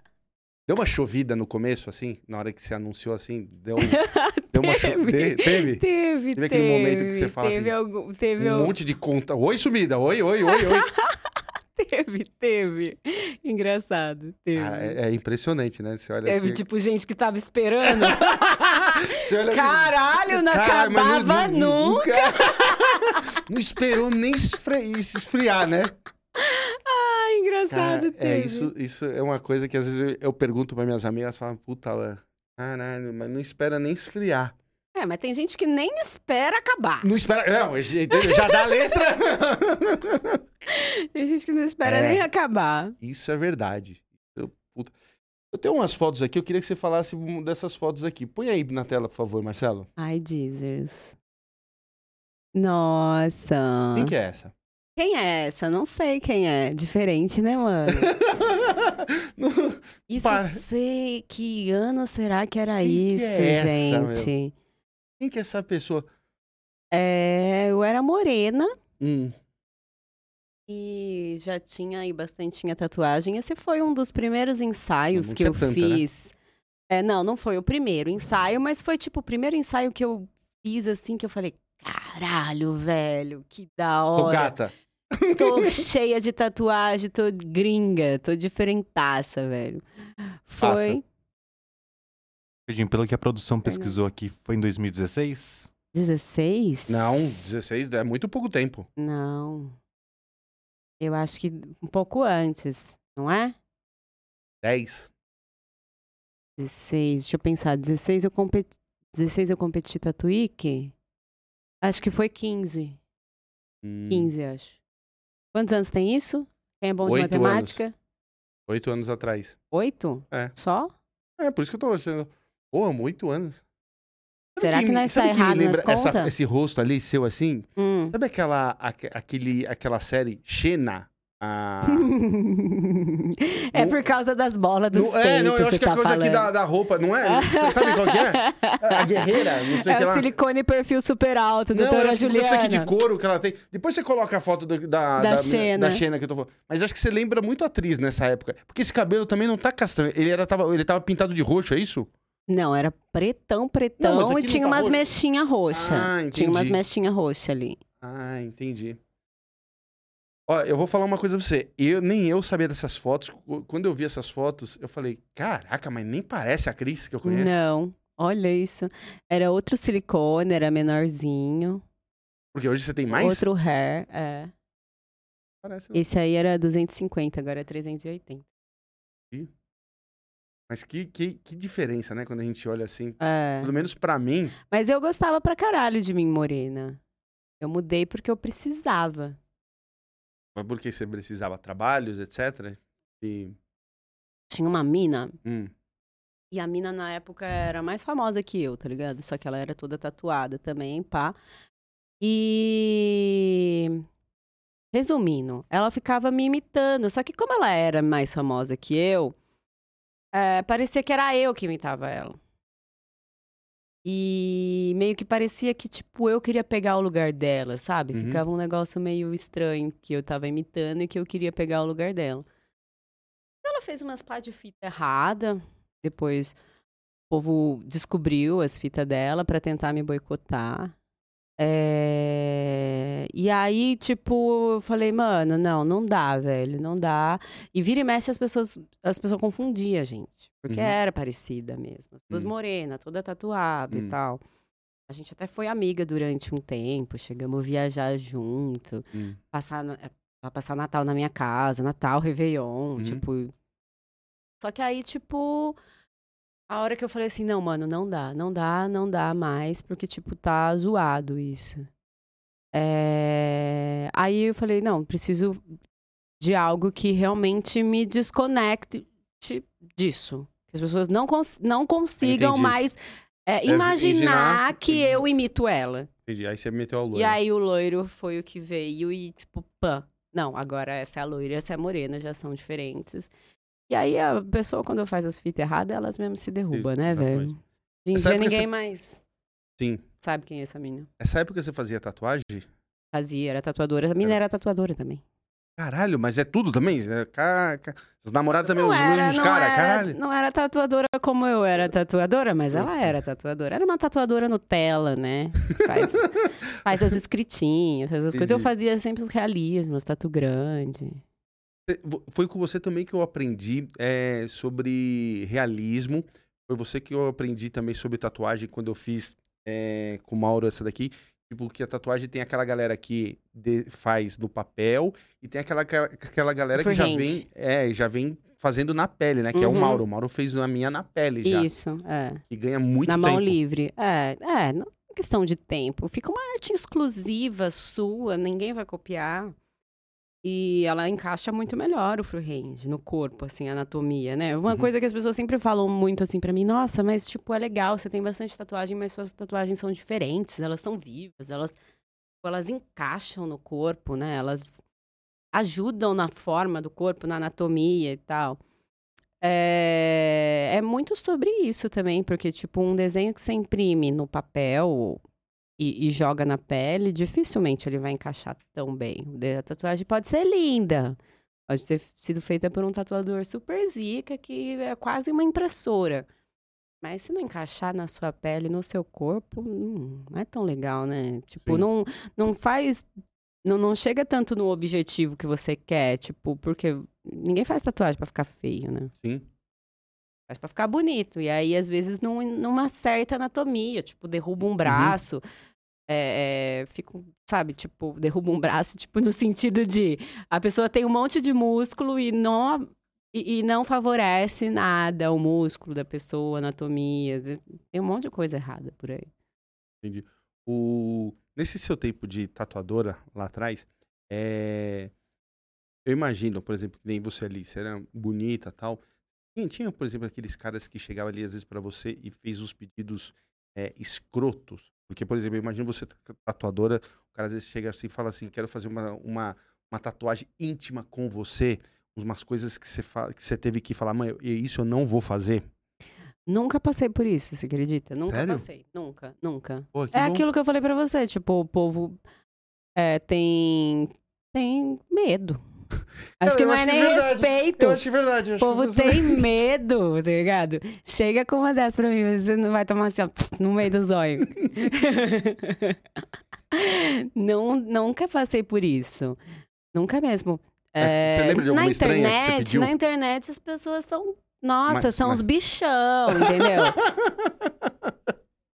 Deu uma chovida no começo, assim, na hora que você anunciou assim, deu, deu uma chovida. Teve. Teve? Teve, Teve aquele momento que você fala teve assim, algum, teve, Um al- monte de conta. Oi, sumida. Oi, oi, oi, oi. teve, teve. Engraçado, teve. Cara, é, é impressionante, né? Você olha Teve, assim. tipo, gente que tava esperando. Assim, Caralho, não cara, acabava não- nunca. Não esperou nem esfri- esfriar, né? Engraçado, Cara, é teve. isso, isso é uma coisa que às vezes eu, eu pergunto para minhas amigas, falam, puta, Alan, caralho, mas não espera nem esfriar. É, mas tem gente que nem espera acabar. Não espera, não, entendeu? já dá a letra. Tem gente que não espera É. nem acabar. Isso é verdade. Eu, puta. eu tenho umas fotos aqui, eu queria que você falasse dessas fotos aqui. Põe aí na tela, por favor, Marcelo. Ai, Jesus. Nossa. Quem que é essa? Quem é essa? Não sei quem é. Diferente, né, mano? Isso Para. sei. Que ano será que era Quem que isso, é essa, gente? Quem que é essa pessoa? É, eu era morena Hum, e já tinha aí bastantinha tatuagem. Esse foi um dos primeiros ensaios Não que eu tanta, né? fiz. É, não, não foi o primeiro ensaio, mas foi tipo o primeiro ensaio que eu fiz assim que eu falei, caralho, velho, que da tô hora. gata. Tô cheia de tatuagem, tô gringa, tô diferentaça, velho. Foi Rapidinho, Pelo que a produção pesquisou aqui, foi em 2016? 16? Não, 16 é muito pouco tempo. Não. Eu acho que um pouco antes, não é? 10. 16, deixa eu pensar. 16 eu competi, 16 eu competi Tatuíque? Acho que foi 15. Hum, 15, acho. Quantos anos tem isso? Quem é bom de Oito matemática? Oito anos atrás. Oito? É. Só? É, por isso que eu tô achando. Porra, oito anos. Sabe Será que nós sabe tá me errado nas contas? esse rosto ali seu assim? Hum. Sabe aquela, aque- aquele, aquela série Xena? A... é por causa das bolas dos Não, é, não, eu peitos, acho que é tá coisa aqui falando. da, da roupa, não é? Você sabe qual que é? A guerreira, não sei o É que o lá. silicone perfil super alto, Não, doutora que isso aqui de Juliana. couro que ela tem. Depois você coloca a foto do- da, Da Xena. da Xena que eu tô falando. Mas eu acho que você lembra muito a atriz nessa época. Porque esse cabelo também não tá castanho. Ele, era, tava, ele tava pintado de roxo, é isso? Não, era pretão, Não, pretão aqui e não tinha tá umas roxo. mechinhas roxas. Ah, tinha umas entendi. mechinhas roxas ali. Ah, entendi. Ó, eu vou falar uma coisa pra você. Eu, nem eu sabia dessas fotos. Qu- Quando eu vi essas fotos, eu falei, caraca, mas nem parece a Cris que eu conheço. Não, olha isso. Era outro silicone, era menorzinho. Porque hoje você tem mais? Outro hair, é. Parece. Esse aí era 250, agora é 380. Mas que, que, que diferença, né? Quando a gente olha assim. É. Pelo menos pra mim. Mas eu gostava pra caralho de mim morena. Eu mudei porque eu precisava. Mas porque você precisava trabalhos, etc. E. Tinha uma mina, hum, e a mina na época era mais famosa que eu, tá ligado? Só que ela era toda tatuada também, pá. E. Resumindo, ela ficava me imitando. Só que como ela era mais famosa que eu, é, parecia que era eu que imitava ela. E meio que parecia que, tipo, eu queria pegar o lugar dela, sabe? Uhum. Ficava um negócio meio estranho que eu tava imitando e que eu queria pegar o lugar dela. Ela fez umas pá de fita errada. Depois o povo descobriu as fitas dela pra tentar me boicotar. É, E aí, tipo, eu falei, mano, não, não dá, velho, não dá. E vira e mexe as pessoas, as pessoas confundiam a gente. Porque Uhum. era parecida mesmo. As duas Hum. morenas, toda tatuada Hum. e tal. A gente até foi amiga durante um tempo, chegamos a viajar junto, hum. passar, passar Natal na minha casa, Natal, Réveillon, Uhum. tipo. Só que aí, tipo, a hora que eu falei assim, não, mano, não dá, não dá, não dá mais, porque, tipo, tá zoado isso. É, Aí eu falei, não, preciso de algo que realmente me desconecte disso. Que as pessoas não, cons- não consigam Entendi. mais é, imaginar- que eu imito ela. Entendi. Aí você meteu a lua. E aí o loiro foi o que veio e, tipo, pã. Não, agora essa é a loira, essa é a morena, já são diferentes. E aí a pessoa, quando faz as fitas erradas, elas mesmo se derrubam, né, velho? Hoje em dia ninguém mais Sim. Sabe quem é essa mina. Essa época você fazia tatuagem? Fazia, era tatuadora. A mina era tatuadora também. Caralho, mas é tudo também? É. Os namorados também, Não os era, mesmos caras, era, caralho. não era tatuadora como eu era tatuadora, mas ela Ufa. era tatuadora. Era uma tatuadora Nutella, né? Faz, faz as escritinhas, faz as coisas. Eu Entendi. fazia sempre os realismos, tatu grande. Foi com você também que eu aprendi é, sobre realismo. Foi você que eu aprendi também sobre tatuagem quando eu fiz é, com o Mauro essa daqui. Tipo, que a tatuagem tem aquela galera que de- faz no papel e tem aquela, aquela galera que já vem, é, já vem fazendo na pele, né? Que é o Uhum. Mauro. O Mauro fez na minha na pele já. Isso, é. E ganha muito Na tempo. mão livre. É, é, não é questão de tempo. Fica uma arte exclusiva sua, ninguém vai copiar. E ela encaixa muito melhor o freehand no corpo, assim, a anatomia, né? Uma Uhum. coisa que as pessoas sempre falam muito assim pra mim, nossa, mas tipo, é legal, você tem bastante tatuagem, mas suas tatuagens são diferentes, elas são vivas, elas, elas encaixam no corpo, né? Elas ajudam na forma do corpo, na anatomia e tal. É, é muito sobre isso também, porque, tipo, um desenho que você imprime no papel e, e joga na pele, dificilmente ele vai encaixar tão bem. A tatuagem pode ser linda, pode ter sido feita por um tatuador super zica, que é quase uma impressora. Mas se não encaixar na sua pele, no seu corpo, hum, não é tão legal, né? Tipo, Sim. não, não faz. Não, não chega tanto no objetivo que você quer, tipo, porque ninguém faz tatuagem pra ficar feio, né? Sim. Faz pra ficar bonito. E aí, às vezes, não, não acerta a anatomia. Tipo, derruba um braço. É, é, fica, um- sabe, tipo, derruba um braço, tipo, no sentido de a pessoa tem um monte de músculo e não, e, e não favorece nada o músculo da pessoa, anatomia. Tem um monte de coisa errada por aí. O... Nesse seu tempo de tatuadora lá atrás, é... eu imagino, por exemplo, que nem você ali, você era bonita tal. Tinha, tinha, por exemplo, aqueles caras que chegavam ali às vezes pra você e fez uns pedidos é, escrotos. Porque, por exemplo, imagina você tatuadora, o cara às vezes chega assim e fala assim, quero fazer uma, uma, uma tatuagem íntima com você, umas coisas que você, que você teve que falar, mãe, isso eu não vou fazer. Nunca passei por isso, você acredita? Nunca Sério? passei. Nunca, nunca. Pô, É bom. aquilo que eu falei pra você, tipo, o povo é, tem, tem medo. Acho Cara, que não é acho nem verdade. respeito. Eu achei verdade. eu O acho povo que tem medo, tá ligado? Chega com uma dessas pra mim, você não vai tomar assim, ó, no meio do zóio. não, nunca passei por isso. Nunca mesmo. É, você lembra de na alguma você internet, na internet as pessoas estão. Nossa, Mas- são mas- os bichão, entendeu?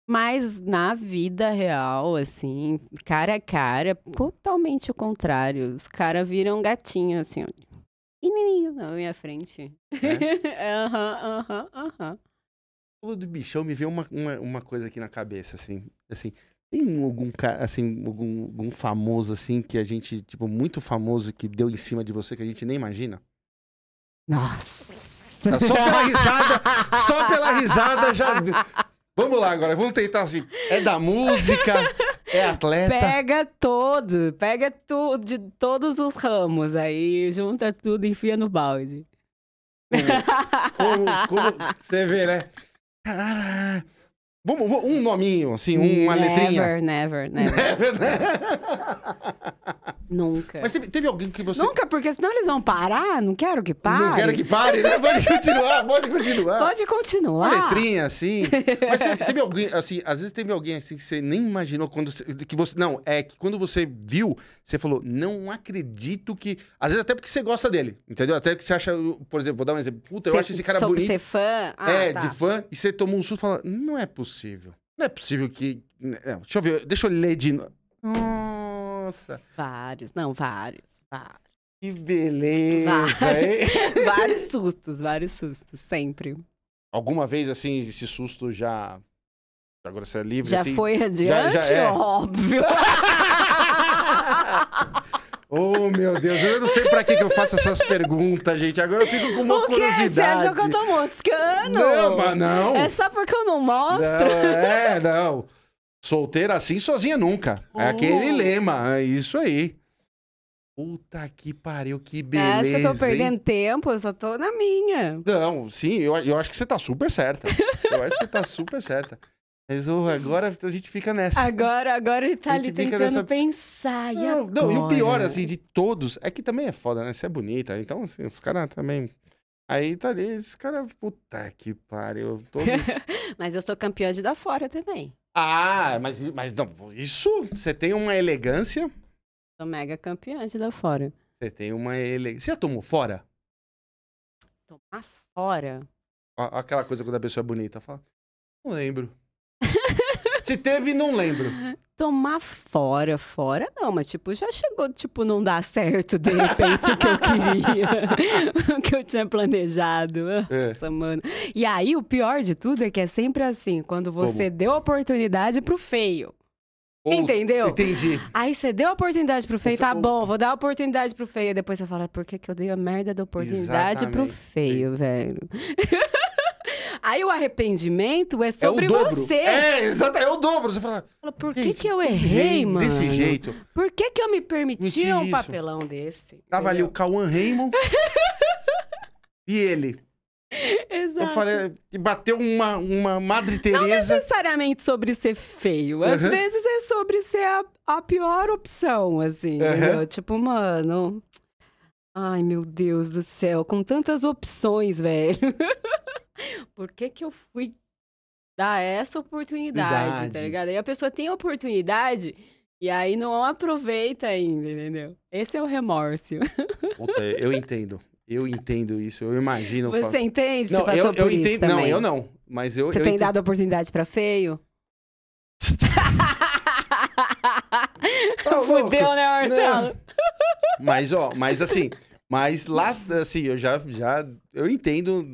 Mas na vida real, assim, cara a cara, totalmente o contrário. Os caras viram gatinho, assim, ó. Pequenininho na minha frente. Aham, aham, aham. Falou do bichão, me veio uma, uma, uma coisa aqui na cabeça, assim. Assim, tem algum cara, assim, algum, algum famoso, assim, que a gente, tipo, muito famoso que deu em cima de você que a gente nem imagina? Nossa. Só pela risada, só pela risada já. Vamos lá agora, vamos tentar assim. É da música, é atleta. Pega todo, pega tudo, de todos os ramos aí, junta tudo e enfia no balde. Como, como você vê, né? Caralho. Vamos, um nominho, assim, uma letrinha. Never, never, never. Né? Nunca. Mas teve, teve alguém que você. Nunca, porque senão eles vão parar. Não quero que pare. Não quero que pare, né? Pode continuar, pode continuar. Pode continuar. Uma letrinha, assim. Mas teve, teve alguém, assim, às vezes teve alguém assim que você nem imaginou quando você, que você. Não, é que quando você viu, você falou, não acredito que. Às vezes até porque você gosta dele, entendeu? Até que você acha, por exemplo, vou dar um exemplo. Puta, eu acho esse cara bonito. ser fã? Ah, é, tá. de fã, e você tomou um susto e fala, não é possível. Não é possível que. não, deixa eu ver, deixa eu ler de novo. Nossa, Vários, não, vários. Vários, que beleza, Vários. vários sustos, vários sustos, sempre. Alguma vez, assim, esse susto já. Agora você é livre, Já assim. foi adiante? já é. Óbvio. Oh, meu Deus, eu não sei pra que, que eu faço essas perguntas, gente. Agora eu fico com uma o quê? Você curiosidade. achou que eu tô moscando? Não, mas não. É só porque eu não mostro? Não, é, não. Solteira assim, sozinha nunca. É Oh. aquele lema, é isso aí. Puta que pariu, que beleza. É, acho que eu tô hein? perdendo tempo, eu só tô na minha. Não, sim, eu, eu acho que você tá super certa. Eu acho que você tá super certa. Mas ô, agora a gente fica nessa. Agora, agora ele tá ali tentando nessa- pensar. E Não, não, e o pior, assim, de todos, é que também é foda, né? Você é bonita. Então, assim, os caras também. Aí tá ali, os caras. Puta que pariu. Todos. Mas eu sou campeã de dar fora também. ah, mas, mas não, isso. Você tem uma elegância. Sou mega campeã de dar fora. Você tem uma elegância. Você já tomou fora? Tomar fora? Aquela coisa quando a pessoa é bonita. Fala, não lembro. Se teve, não lembro. Tomar fora, fora não, mas tipo, já chegou, tipo, não dá certo de repente o que eu queria, o que eu tinha planejado. É. Nossa, mano. E aí, o pior de tudo é que é sempre assim, quando você deu oportunidade pro feio. Ou- Entendeu? Entendi. Aí você deu a oportunidade pro feio, tá bom, vou dar a oportunidade pro feio. Aí depois você fala, por que, que eu dei a merda da oportunidade pro Exatamente. feio, velho? Aí o arrependimento é É sobre o dobro. você. É, exato, é o dobro. Você fala, Por que, que eu errei, mano? Desse jeito. Por que, que eu me permitia um papelão desse? Tava ali o? Cauã Raymond. e ele. Exato. Eu falei, bateu uma, uma Madre Não Teresa. necessariamente sobre ser feio. Às Uhum. vezes é sobre ser a, a pior opção, assim. Uhum. Tipo, mano. Ai, meu Deus do céu, com tantas opções, velho. Por que, que eu fui dar essa oportunidade, Verdade. tá ligado? Aí a pessoa tem a oportunidade e aí não aproveita ainda, entendeu? Esse é o remorso. Puta, eu entendo. Eu entendo isso. Eu imagino. eu Você falo- entende? Você Não, passou eu, eu por isso entendo. Não, também? eu não. Mas eu. Você eu tem entendo. dado oportunidade pra feio? Tá. Fudeu, né, Marcelo? Mas, ó, mas assim, mas lá, assim, eu já, já, eu entendo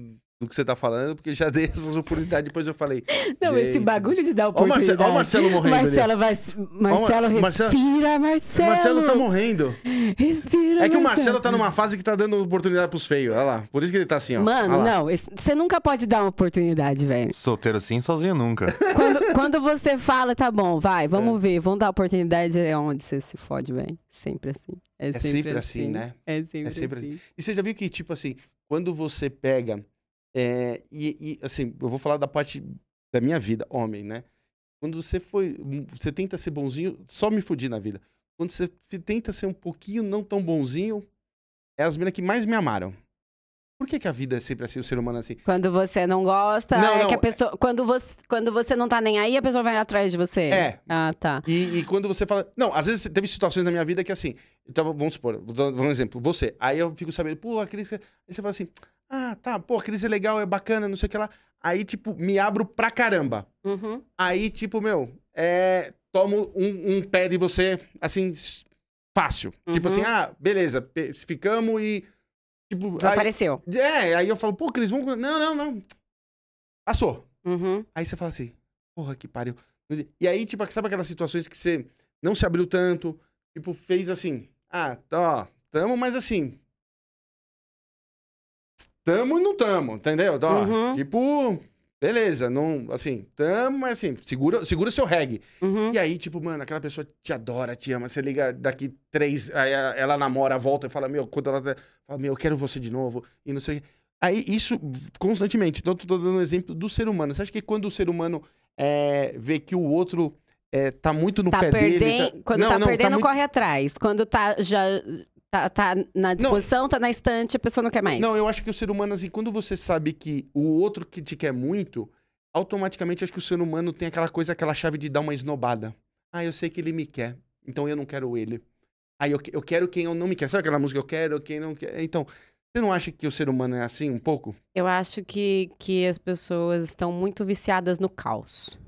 do que você tá falando, porque já dei essas oportunidades, depois eu falei. Não, esse bagulho de dar Marcelo, oportunidade. ó o Marcelo morrendo. Marcelo vai. Marcelo, Marcelo- respira, Marcelo. Marcelo tá morrendo. Respira, É que o Marcelo tá numa fase que tá dando oportunidade pros feios. Olha lá. Por isso que ele tá assim, ó. Mano, Olha não, você nunca pode dar uma oportunidade, velho. Solteiro assim, sozinho nunca. Quando, quando você fala, tá bom, vai, vamos É. ver, vamos dar oportunidade, é onde você se fode, velho. Sempre assim. É É sempre, sempre assim, né? É sempre, É sempre assim. E você já viu que, tipo assim, quando você pega. É, e, e, assim, eu vou falar da parte da minha vida, homem, né? Quando você foi. Você tenta ser bonzinho, só me fudi na vida. Quando você tenta ser um pouquinho não tão bonzinho, é as meninas que mais me amaram. Por que, que a vida é sempre assim, o ser humano é assim? Quando você não gosta, Não, é não, que a pessoa. Quando você, quando você não tá nem aí, a pessoa vai atrás de você. É. Ah, tá. E, e quando você fala. Não, às vezes teve situações na minha vida que assim. Tava, vamos supor, vou dar um exemplo, você. Aí eu fico sabendo, pô, a Cris. Aí você fala assim, ah, tá, pô, a Cris é legal, é bacana, não sei o que lá. Aí, tipo, me abro pra caramba. Uhum. Aí, tipo, meu, é. Tomo um, um pé de você, assim, fácil. Tipo Uhum. assim, ah, beleza, ficamos e. Tipo, aí, Desapareceu. é, aí eu falo, pô, Cris, vamos. Não, não, não. Passou. Uhum. Aí você fala assim, porra, que pariu. E aí, tipo, sabe aquelas situações que você não se abriu tanto, tipo, fez assim, ah, tá, ó, tamo, mas assim. Tamo e não tamo, entendeu? Ó, Uhum. Tipo, beleza, não, assim, tamo, mas assim, segura, segura seu reggae. Uhum. E aí, tipo, mano, aquela pessoa te adora, te ama, você liga daqui três, aí ela namora, volta e fala, meu, quando ela fala, meu, eu quero você de novo, e não sei o quê. Aí, isso constantemente. Então, eu tô dando um exemplo do ser humano. Você acha que quando o ser humano é, vê que o outro é, tá muito no Tá pé dele... perdendo. Quando não, tá não, perdendo, muito- corre atrás. Quando tá já. Tá, tá na disposição, tá na estante, a pessoa não quer mais. Não, eu acho que o ser humano, assim, quando você sabe que o outro que te quer muito, automaticamente acho que o ser humano tem aquela coisa, aquela chave de dar uma esnobada. Ah, eu sei que ele me quer, então eu não quero ele. Ah, eu, eu quero quem eu não me quer. Sabe aquela música eu quero quem não quer? Então, você não acha que o ser humano é assim um pouco? Eu acho que, que as pessoas estão muito viciadas no caos.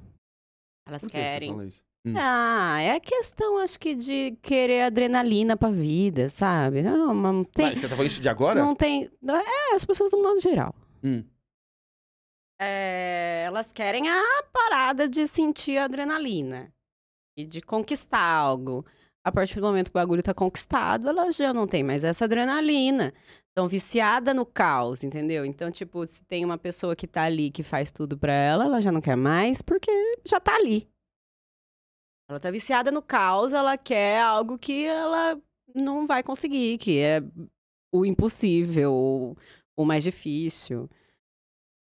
Elas querem. Isso? Ah, é questão, acho que, de querer adrenalina pra vida, sabe? Não, mas não tem. Mas você tá falando isso de agora? Não tem. É, as pessoas do modo geral. Hum. É, elas querem a parada de sentir adrenalina e de conquistar algo. A partir do momento que o bagulho tá conquistado, elas já não tem mais essa adrenalina. Estão viciada no caos, entendeu? Então, tipo, se tem uma pessoa que tá ali que faz tudo pra ela, ela já não quer mais porque já tá ali. Ela tá viciada no caos, ela quer algo que ela não vai conseguir, que é o impossível, o, mais difícil.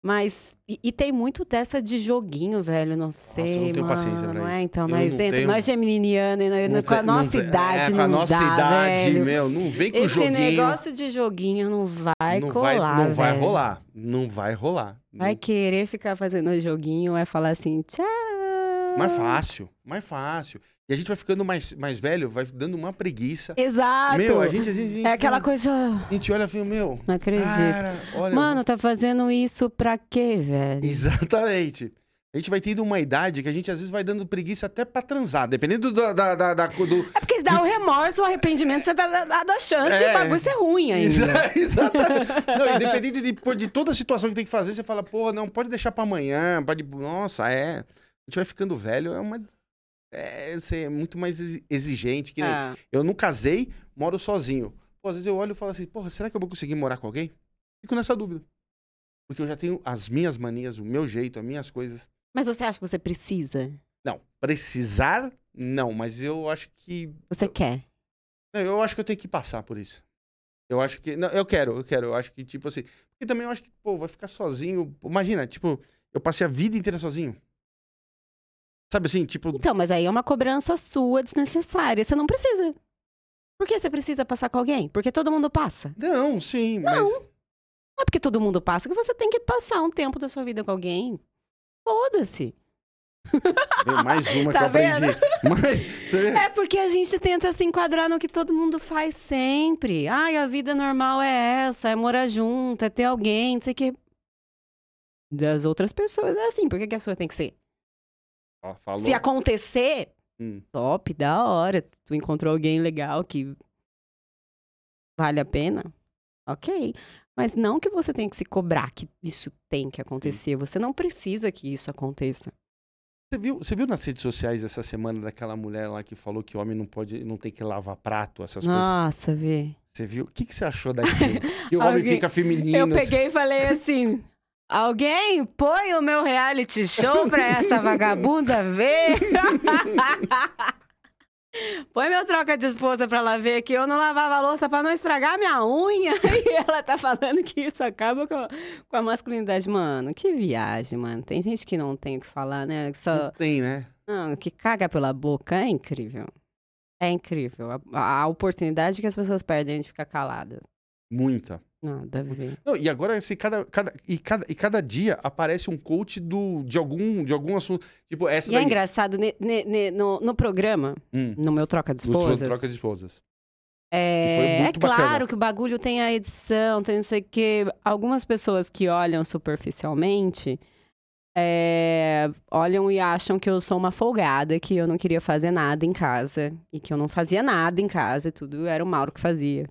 Mas. E, e tem muito dessa de joguinho, velho. Não sei. eu não tenho mano, paciência pra não é? Então, nós não entra, nós geminiano, com a nossa não idade, é, não a nossa dá, idade, velho. meu, não vem com Esse joguinho. negócio de joguinho não vai não colar, vai, não vai velho. rolar. Não vai rolar. Vai querer ficar fazendo joguinho, vai falar assim, tchau. Mais fácil, mais fácil. E a gente vai ficando mais, mais velho, vai dando uma preguiça. Exato. Meu, a gente, é aquela tá- coisa. A gente olha e fala, meu. Não acredito. Cara, olha. Mano, tá fazendo isso pra quê, velho? Exatamente. A gente vai tendo uma idade que a gente às vezes vai dando preguiça até pra transar, dependendo da, da, da, da- do. É porque dá o remorso, o arrependimento, você tá dando a chance É. e o bagulho ser ruim ainda. Exa- Exatamente. Não, independente de, de toda a situação que tem que fazer, você fala, porra, não, pode deixar pra amanhã, pode. Nossa, é. A gente vai ficando velho, é uma. É, você é muito mais exi- exigente. Que Ah, Eu não casei, moro sozinho. Pô, às vezes eu olho e falo assim, porra, será que eu vou conseguir morar com alguém? Fico nessa dúvida. Porque eu já tenho as minhas manias, o meu jeito, as minhas coisas. Mas você acha que você precisa? Não, precisar, não, mas eu acho que. Você quer? não, Eu acho que eu tenho que passar por isso. Eu acho que. Não, eu quero, eu quero. Eu acho que, tipo assim. Porque também eu acho que, pô, vai ficar sozinho. Imagina, tipo, eu passei a vida inteira sozinho. Sabe assim, tipo. Então, mas aí é uma cobrança sua desnecessária. Você não precisa. Por que você precisa passar com alguém? Porque todo mundo passa. Não, sim, mas. Não é porque todo mundo passa que você tem que passar um tempo da sua vida com alguém. Foda-se. Mais uma Tá que eu aprendi. Mas? É porque a gente tenta se enquadrar no que todo mundo faz sempre. Ai, a vida normal é essa, é morar junto, é ter alguém, não sei o quê. Das outras pessoas é assim, por que, que a sua tem que ser? Ó, falou. Se acontecer, Hum. top, da hora. Tu encontrou alguém legal que vale a pena, ok. Mas não que você tenha que se cobrar que isso tem que acontecer. Você não precisa que isso aconteça. Você viu, você viu nas redes sociais essa semana daquela mulher lá que falou que homem não pode, não tem que lavar prato, essas coisas? Nossa, vê. Você viu? O que, que você achou daquilo? que o homem fica feminino. Eu assim. peguei e falei assim: alguém põe o meu reality show pra essa vagabunda ver. Põe meu troca de esposa pra ela ver que eu não lavava a louça pra não estragar minha unha. E ela tá falando que isso acaba com a, com a masculinidade. Mano, que viagem, mano. Tem gente que não tem o que falar, né? Que Só, Não tem, né? não, que caga pela boca. É incrível. É incrível. A, a oportunidade que as pessoas perdem de ficar caladas. Muita. Nada a ver. Não, e agora, assim, cada, cada, e, cada, e cada dia aparece um coach do, de, algum, de algum assunto. Tipo, essa E é daí. engraçado, ne- ne- ne- no, no programa, Hum, no meu Troca de Esposas, trocas de esposas. é, é claro bacana. que o bagulho tem a edição, tem não sei o quê. Algumas pessoas que olham superficialmente é, olham e acham que eu sou uma folgada, que eu não queria fazer nada em casa. E que eu não fazia nada em casa, e tudo era o Mauro que fazia.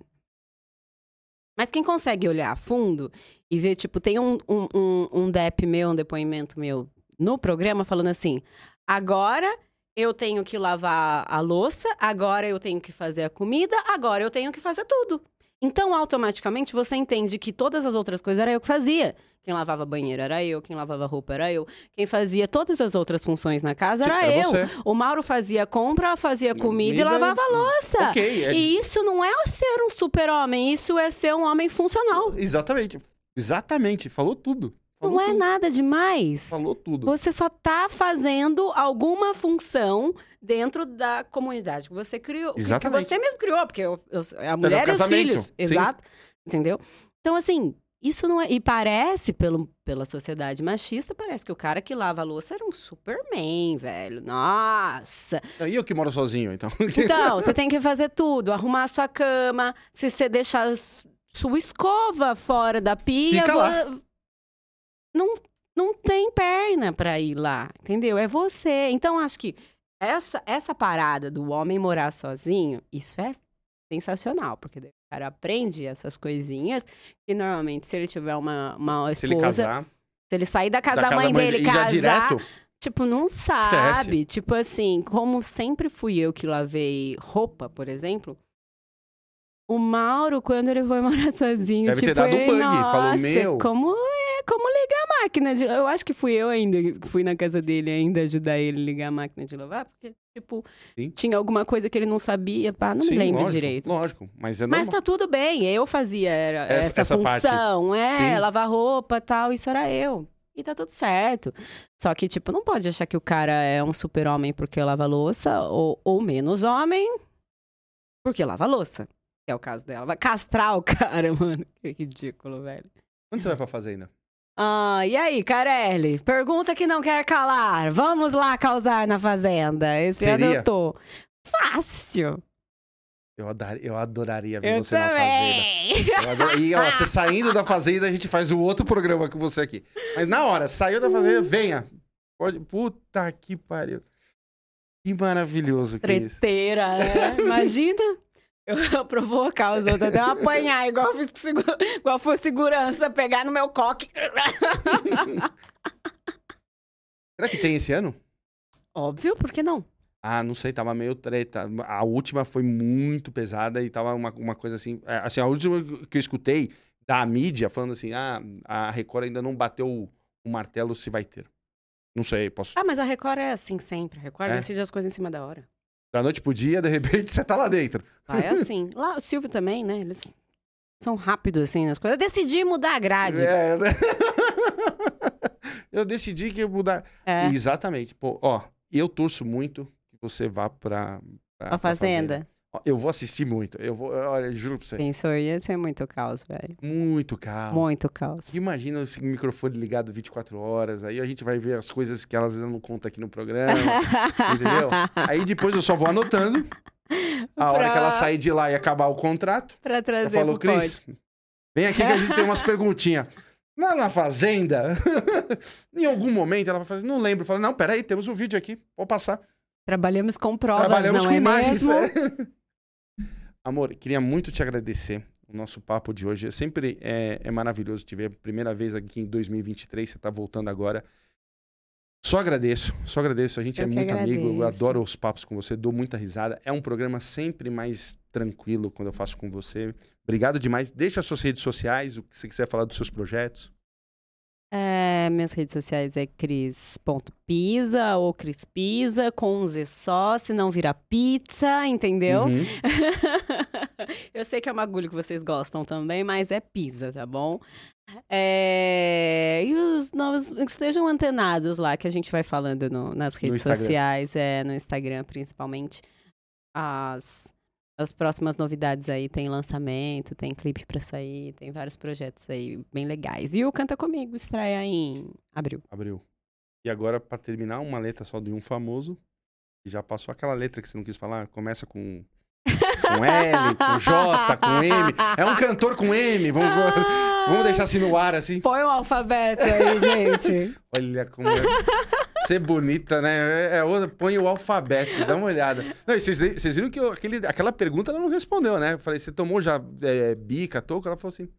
Mas quem consegue olhar a fundo e ver, tipo, tem um, um, um, um DEP meu, um depoimento meu no programa falando assim: agora eu tenho que lavar a louça, agora eu tenho que fazer a comida, agora eu tenho que fazer tudo. Então, automaticamente, você entende que todas as outras coisas era eu que fazia. Quem lavava banheiro era eu, quem lavava roupa era eu, quem fazia todas as outras funções na casa era, Era eu. você. O Mauro fazia compra, fazia comida, e Comida, lavava a louça. Ok, é- E isso não é ser um super-homem, isso é ser um homem funcional. Exatamente. Exatamente. Falou tudo. Falou Não é tudo. nada demais. Falou tudo. Você só tá fazendo alguma função dentro da comunidade que você criou. Exatamente. Que você mesmo criou, porque eu- eu- a mulher e os filhos. sim. Exato. Entendeu? Então, assim, isso não é. E parece, pelo, pela sociedade machista, parece que o cara que lava a louça era um Superman, velho. Nossa! E eu que moro sozinho, então. Então, você tem que fazer tudo, arrumar a sua cama, se você deixar sua escova fora da pia, Fica lá. Não não tem perna pra ir lá, entendeu? É você. Então acho que essa essa parada do homem morar sozinho, isso é sensacional, porque o cara aprende essas coisinhas que normalmente se ele tiver uma uma Se ele esposa, casar, se ele sair da casa da da, casa mãe dele, e casar, direto, Tipo, não sabe. Tipo assim, como sempre fui eu que lavei roupa, por exemplo. O Mauro, quando ele foi morar sozinho, Deve ter tipo, dado um ele, bug, nossa, falou, "Meu." como como ligar a máquina de... Eu acho que fui eu ainda, fui na casa dele ainda ajudar ele a ligar a máquina de lavar, porque, tipo, Sim. tinha alguma coisa que ele não sabia, pá, não Sim, me lembro lógico, direito. Lógico, mas é Mas normal. tá tudo bem, eu fazia era, Essa- essa, essa parte. função, é, Sim. lavar roupa tal, isso era eu. E tá tudo certo. Só que, tipo, não pode achar que o cara é um super-homem porque lava louça, ou, ou menos homem porque lava louça. Que é o caso dela. Vai castrar o cara, mano. Que ridículo, velho. Quando você vai pra fazenda? Ah, e aí, Carelli? Pergunta que não quer calar. Vamos lá causar na fazenda. Esse ano Seria? eu tô. Fácil. Eu, eu adoraria ver Eu você na fazenda. também. Eu adoro- E ó, você saindo da fazenda, a gente faz o outro programa com você aqui. Mas na hora, saiu da fazenda, venha. Pode... Puta que pariu. Que maravilhoso que é isso. Treteira, né? Imagina. Eu, provocar os outros até eu apanhar, igual, eu fiz com segu- igual foi segurança, pegar no meu coque. Será que tem esse ano? Óbvio, por que não? Ah, não sei, tava meio treta. A última foi muito pesada e tava uma, uma coisa assim. é, Assim, a última que eu escutei da mídia falando assim: ah, a Record ainda não bateu o, o martelo se vai ter. Não sei, posso. Ah, mas a Record é assim sempre. A Record É? decide as coisas em cima da hora. Da noite pro dia, de repente você tá lá dentro. Lá é assim. Lá o Silvio também, né? Eles são rápidos assim nas coisas. Eu decidi mudar a grade. É, né? eu decidi que ia mudar. É. Exatamente. Pô, ó, eu torço muito que você vá pra. pra- A pra fazenda. Ó, Eu vou assistir muito. Eu vou, olha, juro pra você. Pensou, ia ser muito caos, velho. Muito caos. Muito caos. Imagina esse microfone ligado 24 horas, aí a gente vai ver as coisas que elas não contam aqui no programa, entendeu? Aí depois eu só vou anotando. A hora Pra- que ela sair de lá e acabar o contrato, pra trazer falo, pro Cris, vem aqui que a gente tem umas perguntinhas. Lá na fazenda, em algum momento ela vai fazer, não lembro. Fala, não, peraí, temos um vídeo aqui, pode passar. Trabalhamos com provas, Trabalhamos com é imagens. é. Amor, queria muito te agradecer. o nosso papo de hoje. Sempre é, é maravilhoso te ver. Primeira vez aqui em 2023, você está voltando agora. Só agradeço, só agradeço. A gente Eu é muito amigo, eu agradeço. adoro os papos com você, dou muita risada. É um programa sempre mais tranquilo quando eu faço com você. Obrigado demais. Deixa as suas redes sociais, o que você quiser falar dos seus projetos. É, minhas redes sociais é cris.pisa ou Cris Pisa com um Z só, se não virar pizza, entendeu? Uhum. Eu sei que é um bagulho que vocês gostam também, mas é pizza, tá bom? É, E os novos estejam antenados lá, que a gente vai falando no- nas redes sociais, é, no Instagram principalmente. As, as próximas novidades aí, tem lançamento, tem clipe pra sair, tem vários projetos aí bem legais. E o Canta Comigo estreia em abril. Abriu. E agora, para terminar, uma letra só de um famoso. E já passou aquela letra que você não quis falar. Começa com, com L, com J, com M. É um cantor com M. Vamos, vamos deixar assim no ar, assim. Põe o alfabeto aí, gente. Olha como é. Ser bonita, né? É, é outra, põe o alfabeto, dá uma olhada. Não, vocês, vocês viram que eu- aquele, aquela pergunta ela não respondeu, né? Eu falei, você tomou já é, bica, toco? Ela falou assim.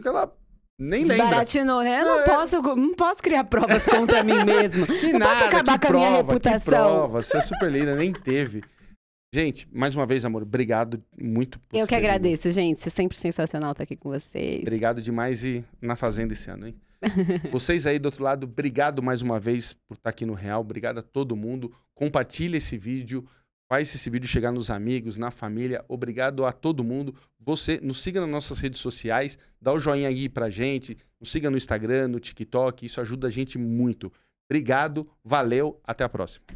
Que ela nem lembra. Desbaratinou, né? Eu não, É. posso, não posso criar provas contra mim mesmo. Que não nada, posso acabar com a minha prova, Que reputação. prova, você é super linda, nem teve. Gente, mais uma vez, amor, obrigado muito por Eu que agradeço, gente. Sempre sensacional estar aqui com vocês. Obrigado demais e na Fazenda esse ano, hein? Vocês aí do outro lado, obrigado mais uma vez por estar aqui no Real. Obrigado a todo mundo. Compartilha esse vídeo. Faz esse vídeo chegar nos amigos, na família. Obrigado a todo mundo. Você nos siga nas nossas redes sociais, dá o joinha aí pra gente, nos siga no Instagram, no TikTok, isso ajuda a gente muito. Obrigado, valeu, até a próxima.